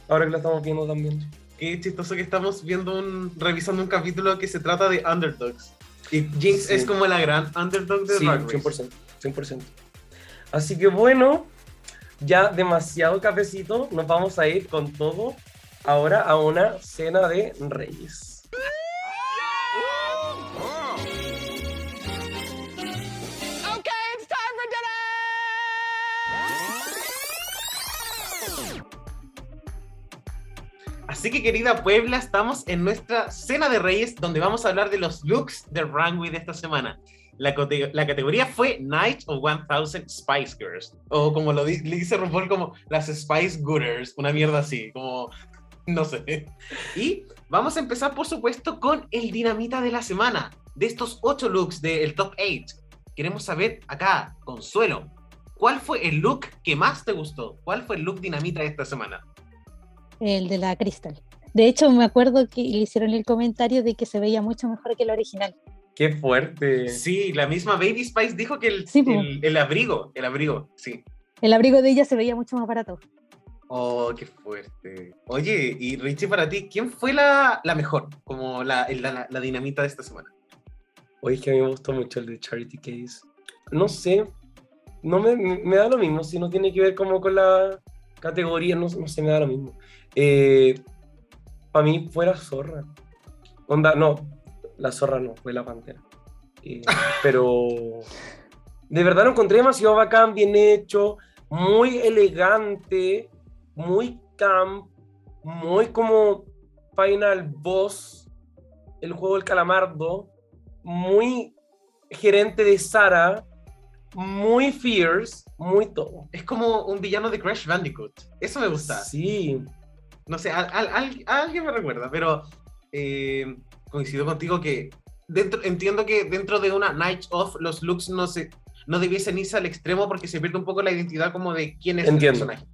Ahora que la estamos viendo también. Qué chistoso que estamos viendo un, revisando un capítulo que se trata de underdogs. Y Jinx Sí. es como la gran underdog de Sí, Drag Race. 100%, 100%. Así que bueno, ya demasiado cafecito. Nos vamos a ir con todo ahora a una cena de reyes. Así que querida Puebla, estamos en nuestra cena de reyes donde vamos a hablar de los looks de runway de esta semana. La, categoría fue Night of 1000 Spice Girls. O como lo di- le dice RuPaul, como las Spice Gooders. Una mierda así, como... No sé. Y vamos a empezar, por supuesto, con el dinamita de la semana. De estos ocho looks del top 8. Queremos saber acá, Consuelo, ¿cuál fue el look que más te gustó? ¿Cuál fue el look dinamita de esta semana? El de la Crystal. De hecho, me acuerdo que le hicieron el comentario de que se veía mucho mejor que el original. ¡Qué fuerte! Sí, la misma Baby Spice dijo que el, Sí, el, el abrigo, el abrigo, sí. El abrigo de ella se veía mucho más barato. Oh, qué fuerte. Oye, y Richie, para ti, ¿quién fue la, la mejor? Como la, la, la dinamita de esta semana. Oye, es que a mí me gustó mucho el de Charity Case. No sé, no me, me da lo mismo, si no tiene que ver como con la categoría, no, no sé, me da lo mismo. Para mí fue la zorra. Onda, no, la zorra no, fue la pantera. Eh, pero de verdad lo encontré demasiado bacán, bien hecho, muy elegante, muy camp, muy como Final Boss, el juego del calamardo, muy gerente de Sara, muy fierce, muy todo. Es como un villano de Crash Bandicoot. Eso me gusta. Sí, No sé, al- alguien me recuerda, pero eh, coincido contigo que dentro, entiendo que dentro de una Night Off los looks no se no debiesen irse al extremo porque se pierde un poco la identidad como de quién es Entiendo. el personaje.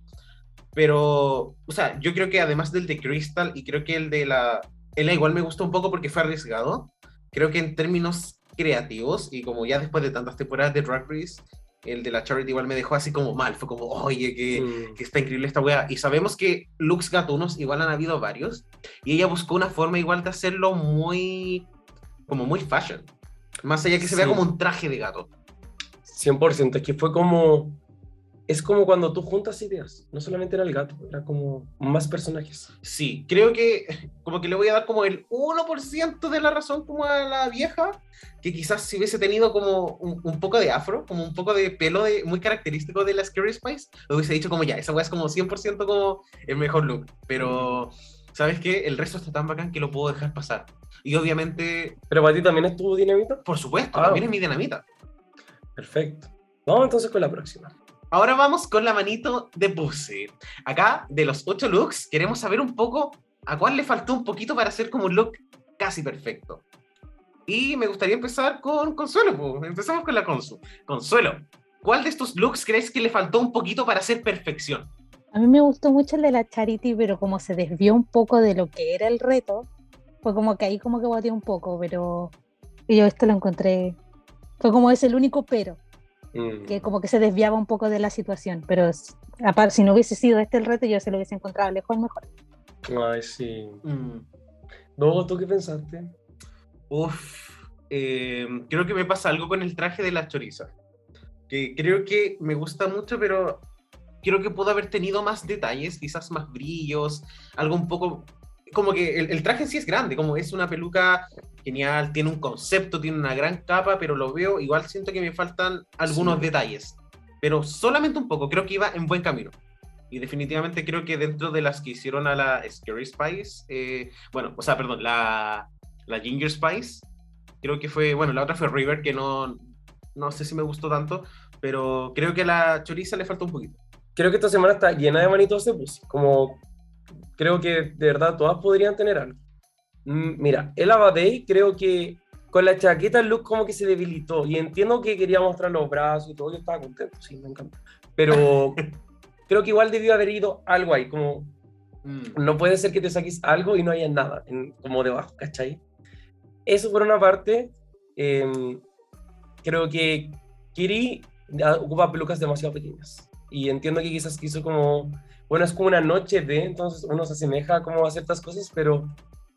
Pero, o sea, yo creo que además del de Crystal y creo que el de la... Ella igual me gustó un poco porque fue arriesgado. Creo que en términos creativos y como ya después de tantas temporadas de Drag Race, el de la Charity igual me dejó así como mal. Fue como, oye, que Mm. que está increíble esta wea. Y sabemos que looks gatunos igual han habido varios. Y ella buscó una forma igual de hacerlo muy. como muy fashion. Más allá que se vea como un traje de gato. 100%, es que fue como... Es como cuando tú juntas ideas, no solamente era el gato, era como más personajes. Sí, creo que como que le voy a dar como el 1% de la razón como a la vieja, que quizás si hubiese tenido como un, un poco de afro, como un poco de pelo de, muy característico de la Scary Spice, lo hubiese dicho como ya, esa wea es como 100% como el mejor look. Pero, ¿sabes qué? El resto está tan bacán que lo puedo dejar pasar. Y obviamente, Pero para ti también estuvo dinamita. por supuesto, Ah. también es mi dinamita. Perfecto. Vamos entonces con la próxima. Ahora vamos con la manito de Pussy. Acá, de los ocho looks, queremos saber un poco a cuál le faltó un poquito para hacer como un look casi perfecto. Y me gustaría empezar con Consuelo. pues. Empezamos con la Consu. Consuelo, ¿cuál de estos looks crees que le faltó un poquito para hacer perfección? A mí me gustó mucho el de la Charity, pero como se desvió un poco de lo que era el reto, fue como que ahí como que boteó un poco, pero yo esto lo encontré, fue como es el único pero, Mm. que como que se desviaba un poco de la situación, pero aparte, si no hubiese sido este el reto, yo se lo hubiese encontrado lejos mejor. Ay, sí. Mm, Luego, ¿tú qué pensaste? Uf, eh, creo que me pasa algo con el traje de la choriza. Que creo que me gusta mucho, pero creo que pudo haber tenido más detalles, quizás más brillos, algo un poco... Como que el, el traje en sí es grande, como es una peluca genial, tiene un concepto, tiene una gran capa, pero lo veo, igual siento que me faltan algunos Sí. detalles. Pero solamente un poco, creo que iba en buen camino. Y definitivamente creo que dentro de las que hicieron a la Scary Spice, eh, bueno, o sea, perdón, la, la Ginger Spice, creo que fue, bueno, la otra fue River, que no, no sé si me gustó tanto, pero creo que a la choriza le faltó un poquito. Creo que esta semana está llena de manitos de pussy. Como creo que de verdad todas podrían tener algo. Mm, Mira, el Abadei creo que con la chaqueta el look como que se debilitó. Y entiendo que quería mostrar los brazos y todo. Yo estaba contento, sí, me encanta. Pero creo que igual debió haber ido algo ahí. Como Mm. no puede ser que te saques algo y no haya nada en- como debajo, ¿cachai? Eso por una parte. em, creo que Kiri ah, ocupa pelucas demasiado pequeñas. Y entiendo que quizás quiso como, bueno, es como una noche de, entonces uno se asemeja como a ciertas cosas, pero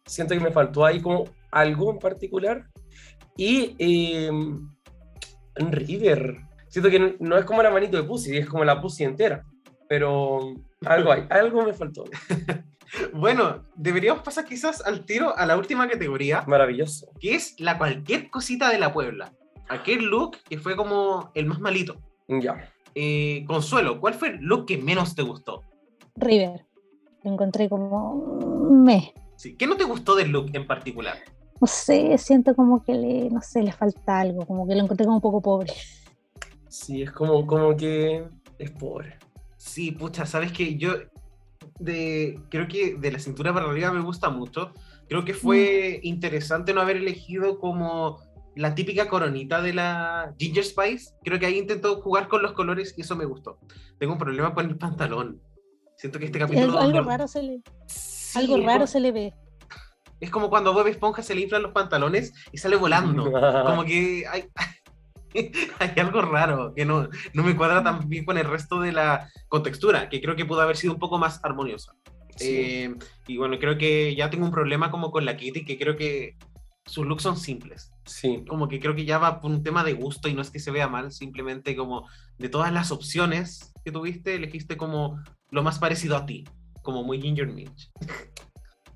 siento que me faltó ahí como algo en particular. Y en River, siento que no, no es como la manito de Pussy, es como la Pussy entera. Pero algo hay, algo me faltó. Bueno, deberíamos pasar quizás al tiro a la última categoría, Maravilloso. que es la cualquier cosita de la Puebla. Aquel look que fue como el más malito. Ya. Eh, Consuelo, ¿cuál fue el look que menos te gustó? River. Lo encontré como me. Sí, ¿Qué no te gustó del look en particular? No sé, siento como que le, no sé, le falta algo, como que lo encontré como un poco pobre. Sí, es como, como que es pobre. Sí, pucha, sabes que yo de creo que de la cintura para arriba me gusta mucho. Creo que fue interesante no haber elegido como la típica coronita de la Ginger Spice. Creo que ahí intentó jugar con los colores y eso me gustó. Tengo un problema con el pantalón. Siento que este capítulo Algo, algo raro se le, Sí, algo raro como- se le ve. Es como cuando a Bob Esponja se le inflan los pantalones y sale volando. Como que hay, hay algo raro que no, no me cuadra tan bien con el resto de la contextura, que creo que pudo haber sido un poco más armoniosa. Sí. Eh, y bueno, creo que ya tengo un problema como con la Kitty, que creo que sus looks son simples. Sí. Como que creo que ya va por un tema de gusto y no es que se vea mal, simplemente como de todas las opciones que tuviste, elegiste como lo más parecido a ti, como muy Ginger Minch.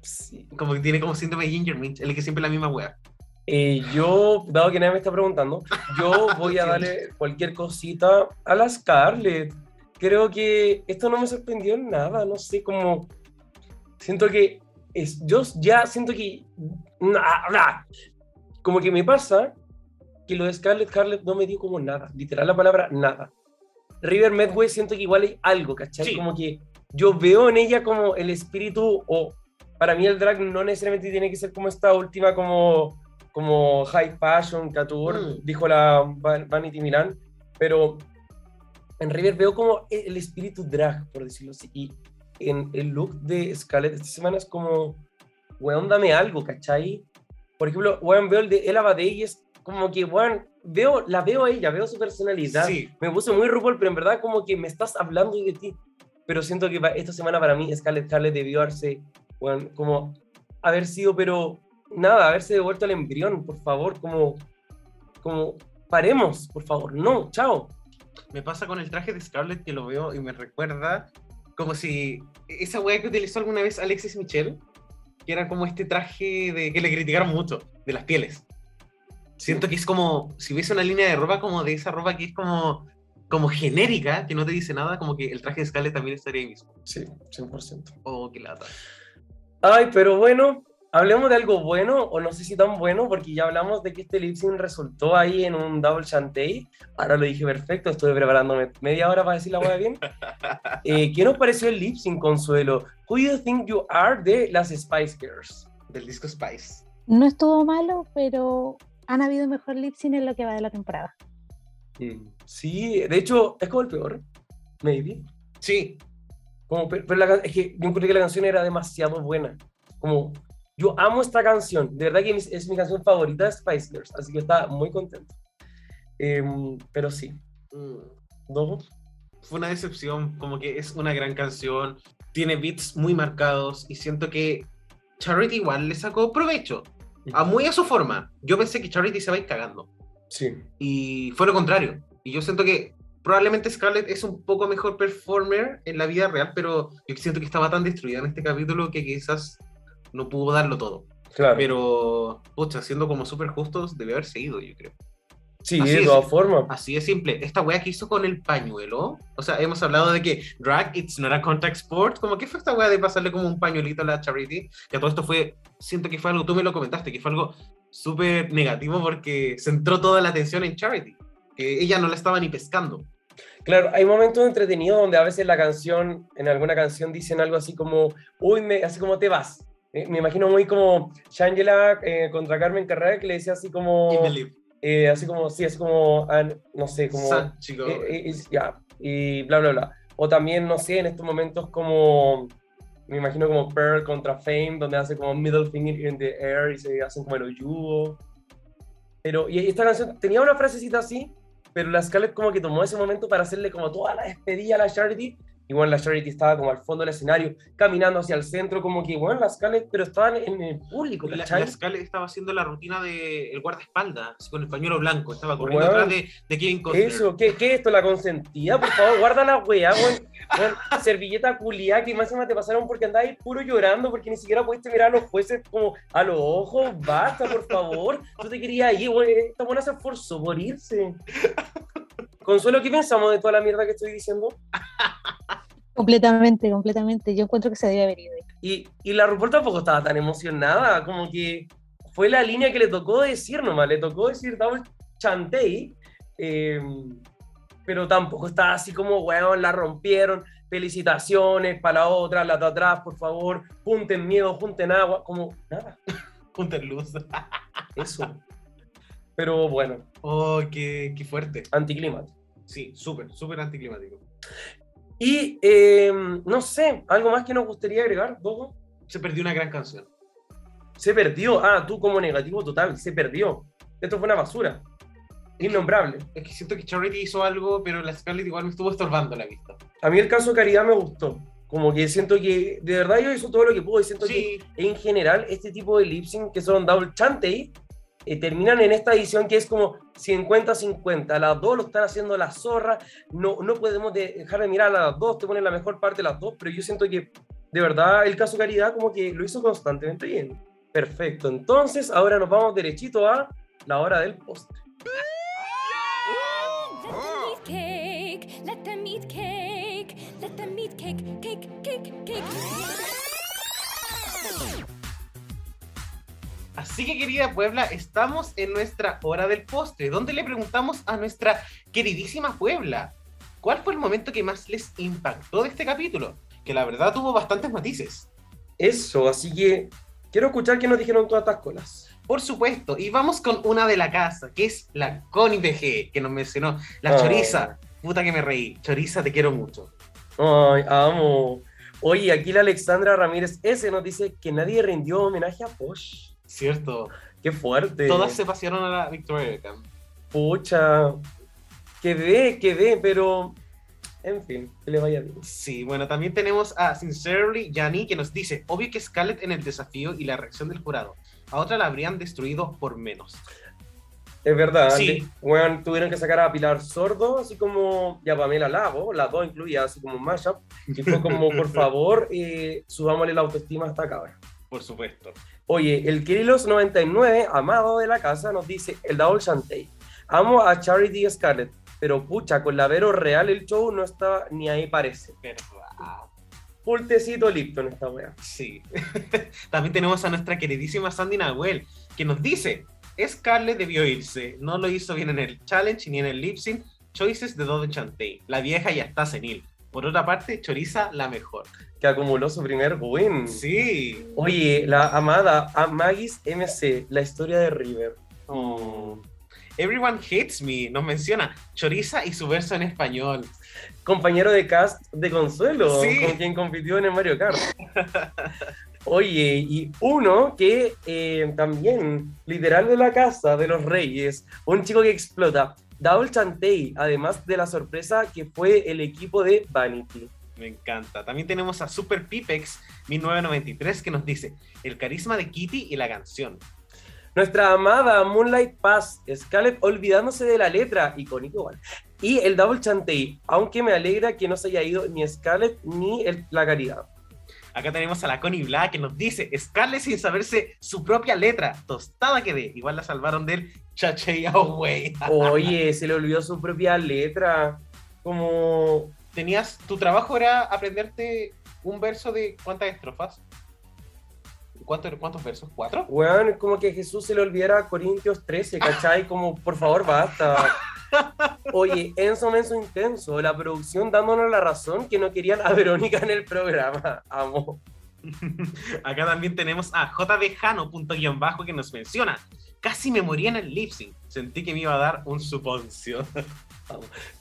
sí. Como que tiene como síndrome de Ginger Minch, elige siempre la misma wea. Eh, yo, dado que nadie me está preguntando, yo voy a darle cualquier cosita a la Scarlett. Creo que esto no me sorprendió en nada, no sé, como siento que es, yo ya siento que nah. como que me pasa que lo de Scarlett Scarlett no me dio como nada, literal la palabra nada. River Medway siento que igual hay algo, ¿cachai? Sí. Como que yo veo en ella como el espíritu o para mí el drag no necesariamente tiene que ser como esta última como como high fashion couture, Mm. dijo la Van- Vanity Milan, pero en River veo como el el espíritu drag, por decirlo así, y en el look de Scarlett esta semana es como, weón, dame algo, ¿cachai? Por ejemplo, weón, veo el de Ella Badei y es como que, weón, veo, la veo a ella, veo su personalidad, Sí. me puse muy RuPaul, pero en verdad como que me estás hablando de ti, pero siento que esta semana para mí Scarlett Scarlett debió haberse, weón, como haber sido, pero nada, haberse devuelto al embrión, por favor, como, como, paremos, por favor, no, chao. Me pasa con el traje de Scarlett que lo veo y me recuerda como si esa weá que utilizó alguna vez Alexis Michel, que era como este traje de que le criticaron mucho, de las pieles. Siento que es como si hubiese una línea de ropa como de esa ropa que es como, como genérica, que no te dice nada, como que el traje de Scarlett también estaría ahí mismo. Sí, 100%. Oh, qué lata. Ay, pero bueno, hablemos de algo bueno, o no sé si tan bueno, porque ya hablamos de que este lip sync resultó ahí en un double chantey. Ahora lo dije perfecto, estuve preparándome media hora para decir la hueá bien. Eh, ¿Qué nos pareció el lip sync, Consuelo? Who do you think you are de las Spice Girls? Del disco Spice. No estuvo malo, pero han habido mejor lip sync en lo que va de la temporada. Sí, de hecho, es como el peor, maybe. Sí, Como, pero, pero la es que yo encontré que la canción era demasiado buena. Como, yo amo esta canción. De verdad que es, es mi canción favorita de Spice Girls. Así que estaba muy contento. Em, pero sí. mm, ¿no? fue una decepción, como que es una gran canción, tiene beats muy marcados y siento que Charity igual le sacó provecho. a muy a su forma. Yo pensé que Charity se va a ir cagando. Sí. Y fue lo contrario. Y yo siento que probablemente Scarlett es un poco mejor performer en la vida real, pero yo siento que estaba tan destruida en este capítulo que quizás no pudo darlo todo. Claro. Pero, pucha, siendo como súper justos, debe haber seguido, yo creo. sí, así de es. todas formas. Así de simple. Esta wea que hizo con el pañuelo. O sea, hemos hablado de que drag, it's not a contact sport. Como que fue esta wea de pasarle como un pañuelito a la Charity. Que todo esto fue, siento que fue algo, tú me lo comentaste, que fue algo súper negativo porque centró toda la atención en Charity. Que ella no la estaba ni pescando. Claro, hay momentos entretenidos donde a veces la canción, en alguna canción dicen algo así como, uy, me, así como te vas. Eh, me imagino muy como Shangela eh, contra Carmen Carrera que le decía así como, eh, así como, sí, así como, ah, no sé, como, Sad chico. eh, eh, y bla, bla, bla. O también, no sé, en estos momentos como, me imagino como Pearl contra Fame, donde hace como middle finger in the air y se hacen como el oyugo. Pero, y esta canción tenía una frasecita así, pero la Scarlett como que tomó ese momento para hacerle como toda la despedida a la Charity. Y bueno, la Charity estaba como al fondo del escenario, caminando hacia el centro, como que, bueno, la Scarlett, pero estaban en el público, la, la Scarlett estaba haciendo la rutina del el guardaespaldas con el pañuelo blanco. Estaba corriendo Weón. atrás de, de Kevin Costner. Eso, ¿qué, ¿qué es esto? ¿La consentida? Por favor, guarda la weá, weón. Servilleta culiá que más te pasaron porque andabas ahí puro llorando porque ni siquiera pudiste mirar a los jueces como a los ojos. Basta, por favor. Tú te querías ir, weón. Esta buena se esforzó por irse. Consuelo, ¿qué pensamos de toda la mierda que estoy diciendo? Completamente, completamente. Yo encuentro que se debe haber ido. Y, y la RuPaul tampoco estaba tan emocionada, como que fue la línea que le tocó decir nomás, le tocó decir double chantey, eh, pero tampoco estaba así como, weón, la rompieron, felicitaciones para la otra, la de atrás, por favor, junten miedo, junten agua, como nada, Punta en luz. eso. Pero bueno, Oh, qué, qué fuerte. anticlimático. Sí, súper, súper anticlimático. Y eh, no sé, algo más que nos gustaría agregar, Dogo. Se perdió una gran canción. Se perdió. Ah, tú como negativo total, se perdió. Esto fue una basura. Innombrable. Es que siento que Charity hizo algo, pero la Scarlett igual me estuvo estorbando la vista. A mí el caso de Caridad me gustó. Como que siento que de verdad yo hizo todo lo que pudo y siento Sí, que en general este tipo de lip sync que son double chantey eh, terminan en esta edición que es como 50-50. Las dos lo están haciendo la zorra. No, no podemos de- dejar de mirar a las dos, te ponen la mejor parte de las dos, pero yo siento que de verdad el caso Caridad como que lo hizo constantemente bien. Perfecto. Entonces ahora nos vamos derechito a la hora del postre. Así que querida Puebla, estamos en nuestra hora del postre, donde le preguntamos a nuestra queridísima Puebla, ¿cuál fue el momento que más les impactó de este capítulo? Que la verdad tuvo bastantes matices. Eso, así que quiero escuchar qué nos dijeron todas estas colas. Por supuesto, y vamos con una de la casa, que es la Connie BG, que nos mencionó, la Oh. Choriza. Puta que me reí, Choriza, te quiero mucho. Ay, amo. Oye, aquí la Alexandra Ramírez S nos dice que nadie rindió homenaje a Posh. Cierto, Qué fuerte. todas se pasearon a la Victoria Beckham. Pucha. Quedé, quedé, pero. En fin, que le vaya bien. Sí, bueno, también tenemos a Sincerely Yanni que nos dice, obvio que Scarlett en el desafío y la reacción del jurado. A otra la habrían destruido por menos. Es verdad. Sí. Weón, tuvieron que sacar a Pilar Sordo, así como. Y a Pamela Lago, las dos incluidas, así como un mashup. Y fue como, por favor, eh, subámosle la autoestima a esta cabra. Por supuesto. Oye, el Kirilos99, amado de la casa, nos dice el Double Chantey. Amo a Charity Scarlett, pero pucha, con la Vero real el show no estaba ni ahí parece. Verdad. Pultecito Lipton esta wea. Sí. también tenemos a nuestra queridísima Sandy Nahuel que nos dice, Scarlett debió irse. No lo hizo bien en el challenge ni en el lip sync. Choices de Dodo Chantey. La vieja ya está senil. Por otra parte, Choriza la mejor. Que acumuló su primer win. Sí. Oye, la amada a Magis MC, la historia de River. Everyone Hates Me nos menciona Choriza y su verso en español. Compañero de cast de Consuelo, Sí. con quien compitió en el Mario Kart. Oye, y uno que eh, también, literal de la casa de los reyes, un chico que explota, Double Chantey, además de la sorpresa que fue el equipo de Vanity. Me encanta. También tenemos a Super Pipex 1993 que nos dice el carisma de Kitty y la canción. Nuestra amada Moonlight Pass, Scarlett olvidándose de la letra, icónico igual. Y el Double Chantey, aunque me alegra que no se haya ido ni Scarlett ni el- la caridad. Acá tenemos a la Connie Black que nos dice, Scarlett sin saberse su propia letra, tostada que ve, igual la salvaron del Chachey Away. Oye, se le olvidó su propia letra. Como. Tenías, tu trabajo era aprenderte un verso de cuántas estrofas. ¿Cuántos, cuántos versos? ¿Cuatro? Weón, es como que Jesús se le olvidara Corintios 13, ¿cachai? Como, por favor, basta. Oye, Enzo Menso Intenso, la producción dándonos la razón que no querían a Verónica en el programa. Amo. Acá también tenemos a JBjano, punto guion bajo, que nos menciona. Casi me moría en el lip sync. Sentí que me iba a dar un suponcio.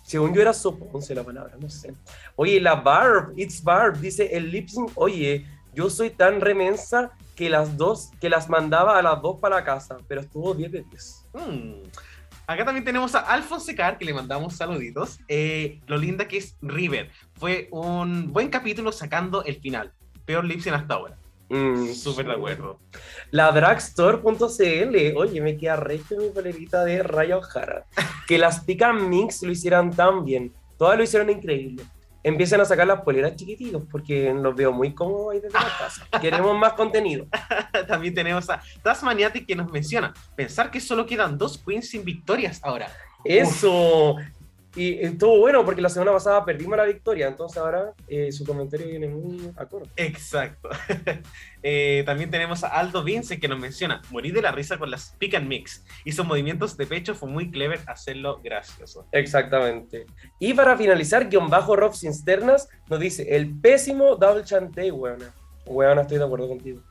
Según yo era soponce la palabra, no sé. Oye, la Barb, It's Barb, dice el lip sync, oye, yo soy tan remensa que las dos, que las mandaba a las dos para la casa, pero estuvo 10 de 10. Mm. Acá también tenemos a Alfonso Car, que le mandamos saluditos. Eh, lo linda que es River. Fue un buen capítulo sacando el final. Peor lip sync hasta ahora. Mm, Súper de acuerdo. La dragstore.cl, oye, me queda recho mi polerita de Raya Ojara. Que las Pican Mix lo hicieran tan bien. Todas lo hicieron increíble. Empiezan a sacar las poleras chiquititos porque los veo muy cómodos ahí desde la casa. Queremos más contenido. También tenemos a Tasmaniatic que nos menciona. Pensar que solo quedan dos queens sin victorias ahora. Eso. Y estuvo bueno porque la semana pasada perdimos la victoria, entonces ahora eh, su comentario viene muy acorde. Exacto. Eh, también tenemos a Aldo Vince que nos menciona, morí de la risa con las pick and mix. Hizo movimientos de pecho, fue muy clever hacerlo gracioso. Exactamente. Y para finalizar, guion bajo Rob Cisternas nos dice, el pésimo double chantey, weona. Weona, estoy de acuerdo contigo.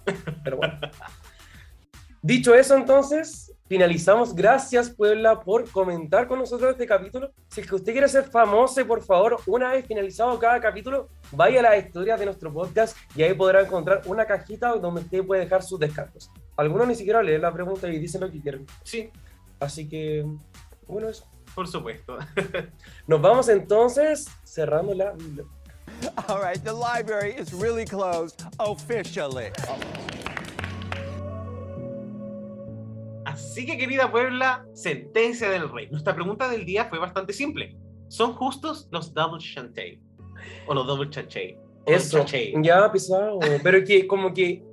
Pero bueno. Dicho eso, entonces, finalizamos. Gracias, Puebla, por comentar con nosotros este capítulo. Si es que usted quiere ser famoso, por favor, una vez finalizado cada capítulo, vaya a las historias de nuestro podcast y ahí podrá encontrar una cajita donde usted puede dejar sus descargos. Algunos ni siquiera leen la pregunta y dicen lo que quieren. Sí, Así que, bueno, eso. por supuesto. Nos vamos entonces cerrando la All right, the library is really closed officially. Así que, querida Puebla, sentencia del rey. Nuestra pregunta del día fue bastante simple. ¿Son justos los double chantey? O los double los Eso, ya pisado. Pero es que como que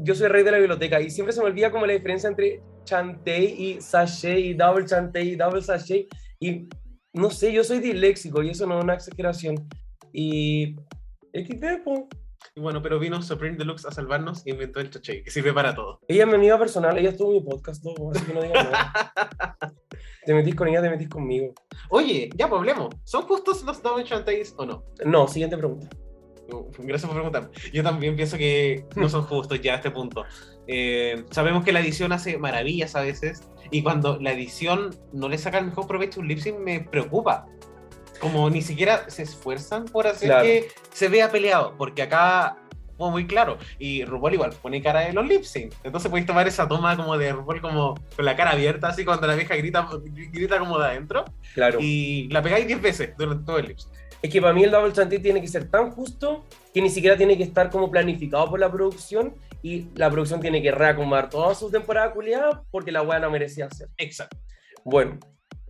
yo soy rey de la biblioteca y siempre se me olvida como la diferencia entre chantey y sachet y double chantey y double sachet. Y no sé, yo soy disléxico y eso no es una exageración. Y XD, po. Y bueno, pero vino Supreme Deluxe a salvarnos e inventó el chachey, que sirve para todo. Ella es mi amiga personal, ella estuvo en mi podcast, todo, así que no digas nada. te metís con ella, te metís conmigo. Oye, ya pues hablemos. ¿Son justos los double chanteys o no? No, siguiente pregunta. Gracias por preguntar. Yo también pienso que no son justos ya a este punto. Eh, sabemos que la edición hace maravillas a veces y cuando la edición no le saca el mejor provecho a un lip me preocupa. Como ni siquiera se esfuerzan por hacer Claro. que se vea peleado, porque acá fue muy claro. Y RuPaul igual pone cara de los lip sync. Entonces podéis tomar esa toma como de RuPaul como con la cara abierta, así cuando la vieja grita, grita como de adentro. Claro. Y la pegáis 10 veces durante todo el lip sync. Es que para mí el double chantey tiene que ser tan justo que ni siquiera tiene que estar como planificado por la producción y la producción tiene que reacomodar toda su temporada culiada porque la weá no merecía hacer. Exacto. Bueno,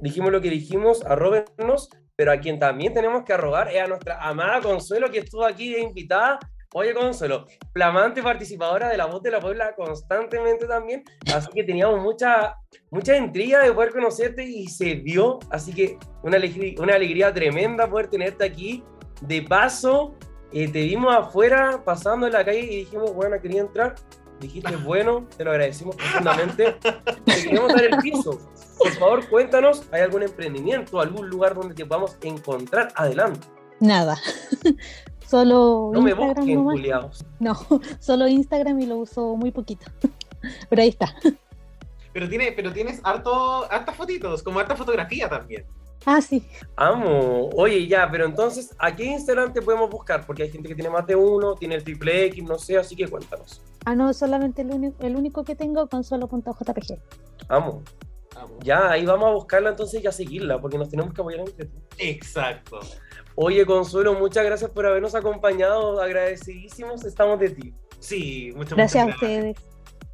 dijimos lo que dijimos, arrobenos, pero a quien también tenemos que arrobar es a nuestra amada Consuelo que estuvo aquí de invitada. Oye, Consuelo, flamante participadora de La Voz de la Puebla constantemente también, así que teníamos mucha, mucha intriga de poder conocerte y se dio, así que una alegría, una alegría tremenda poder tenerte aquí. De paso, eh, te vimos afuera pasando en la calle y dijimos, bueno, quería entrar. Dijiste, bueno, te lo agradecimos profundamente. Te queremos dar el piso. Por favor, cuéntanos, ¿hay algún emprendimiento, algún lugar donde te podamos encontrar? Adelante. Nada. Solo No me Instagram busquen, nomás. culiados. No, solo Instagram y lo uso muy poquito. Pero ahí está. Pero, tiene, pero tienes harto, hartas fotitos, como harta fotografía también. Ah, sí. Amo. Oye, ya, pero entonces, ¿a qué Instagram te podemos buscar? Porque hay gente que tiene más de uno, tiene el triple X, no sé, así que cuéntanos. Ah, no, solamente el único, el único que tengo consuelo.jpg. Amo. Ya, ahí vamos a buscarla entonces y a seguirla, porque nos tenemos que apoyar entre todos. Exacto. Oye, Consuelo, muchas gracias por habernos acompañado. Agradecidísimos estamos de ti. Sí, muchas Gracias a muchas ustedes.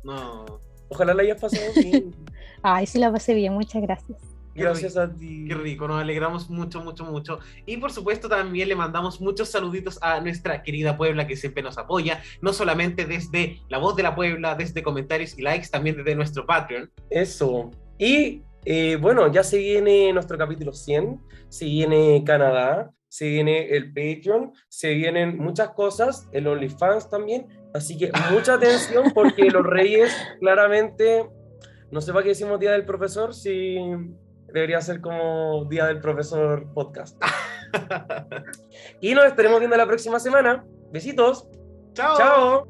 No. Ojalá la hayas pasado bien. Ay, sí la pasé bien, muchas gracias. Gracias a ti. Qué rico, nos alegramos mucho, mucho, mucho. Y por supuesto también le mandamos muchos saluditos a nuestra querida Puebla que siempre nos apoya, no solamente desde La Voz de la Puebla, desde comentarios y likes, también desde nuestro Patreon. Eso. Y eh, bueno, ya se viene nuestro capítulo 100, se viene Canadá, se viene el Patreon, se vienen muchas cosas, el OnlyFans también. Así que mucha atención porque los Reyes claramente, no sé para qué decimos Día del Profesor, si debería ser como Día del Profesor podcast. y nos estaremos viendo la próxima semana. Besitos. Chao. Chao.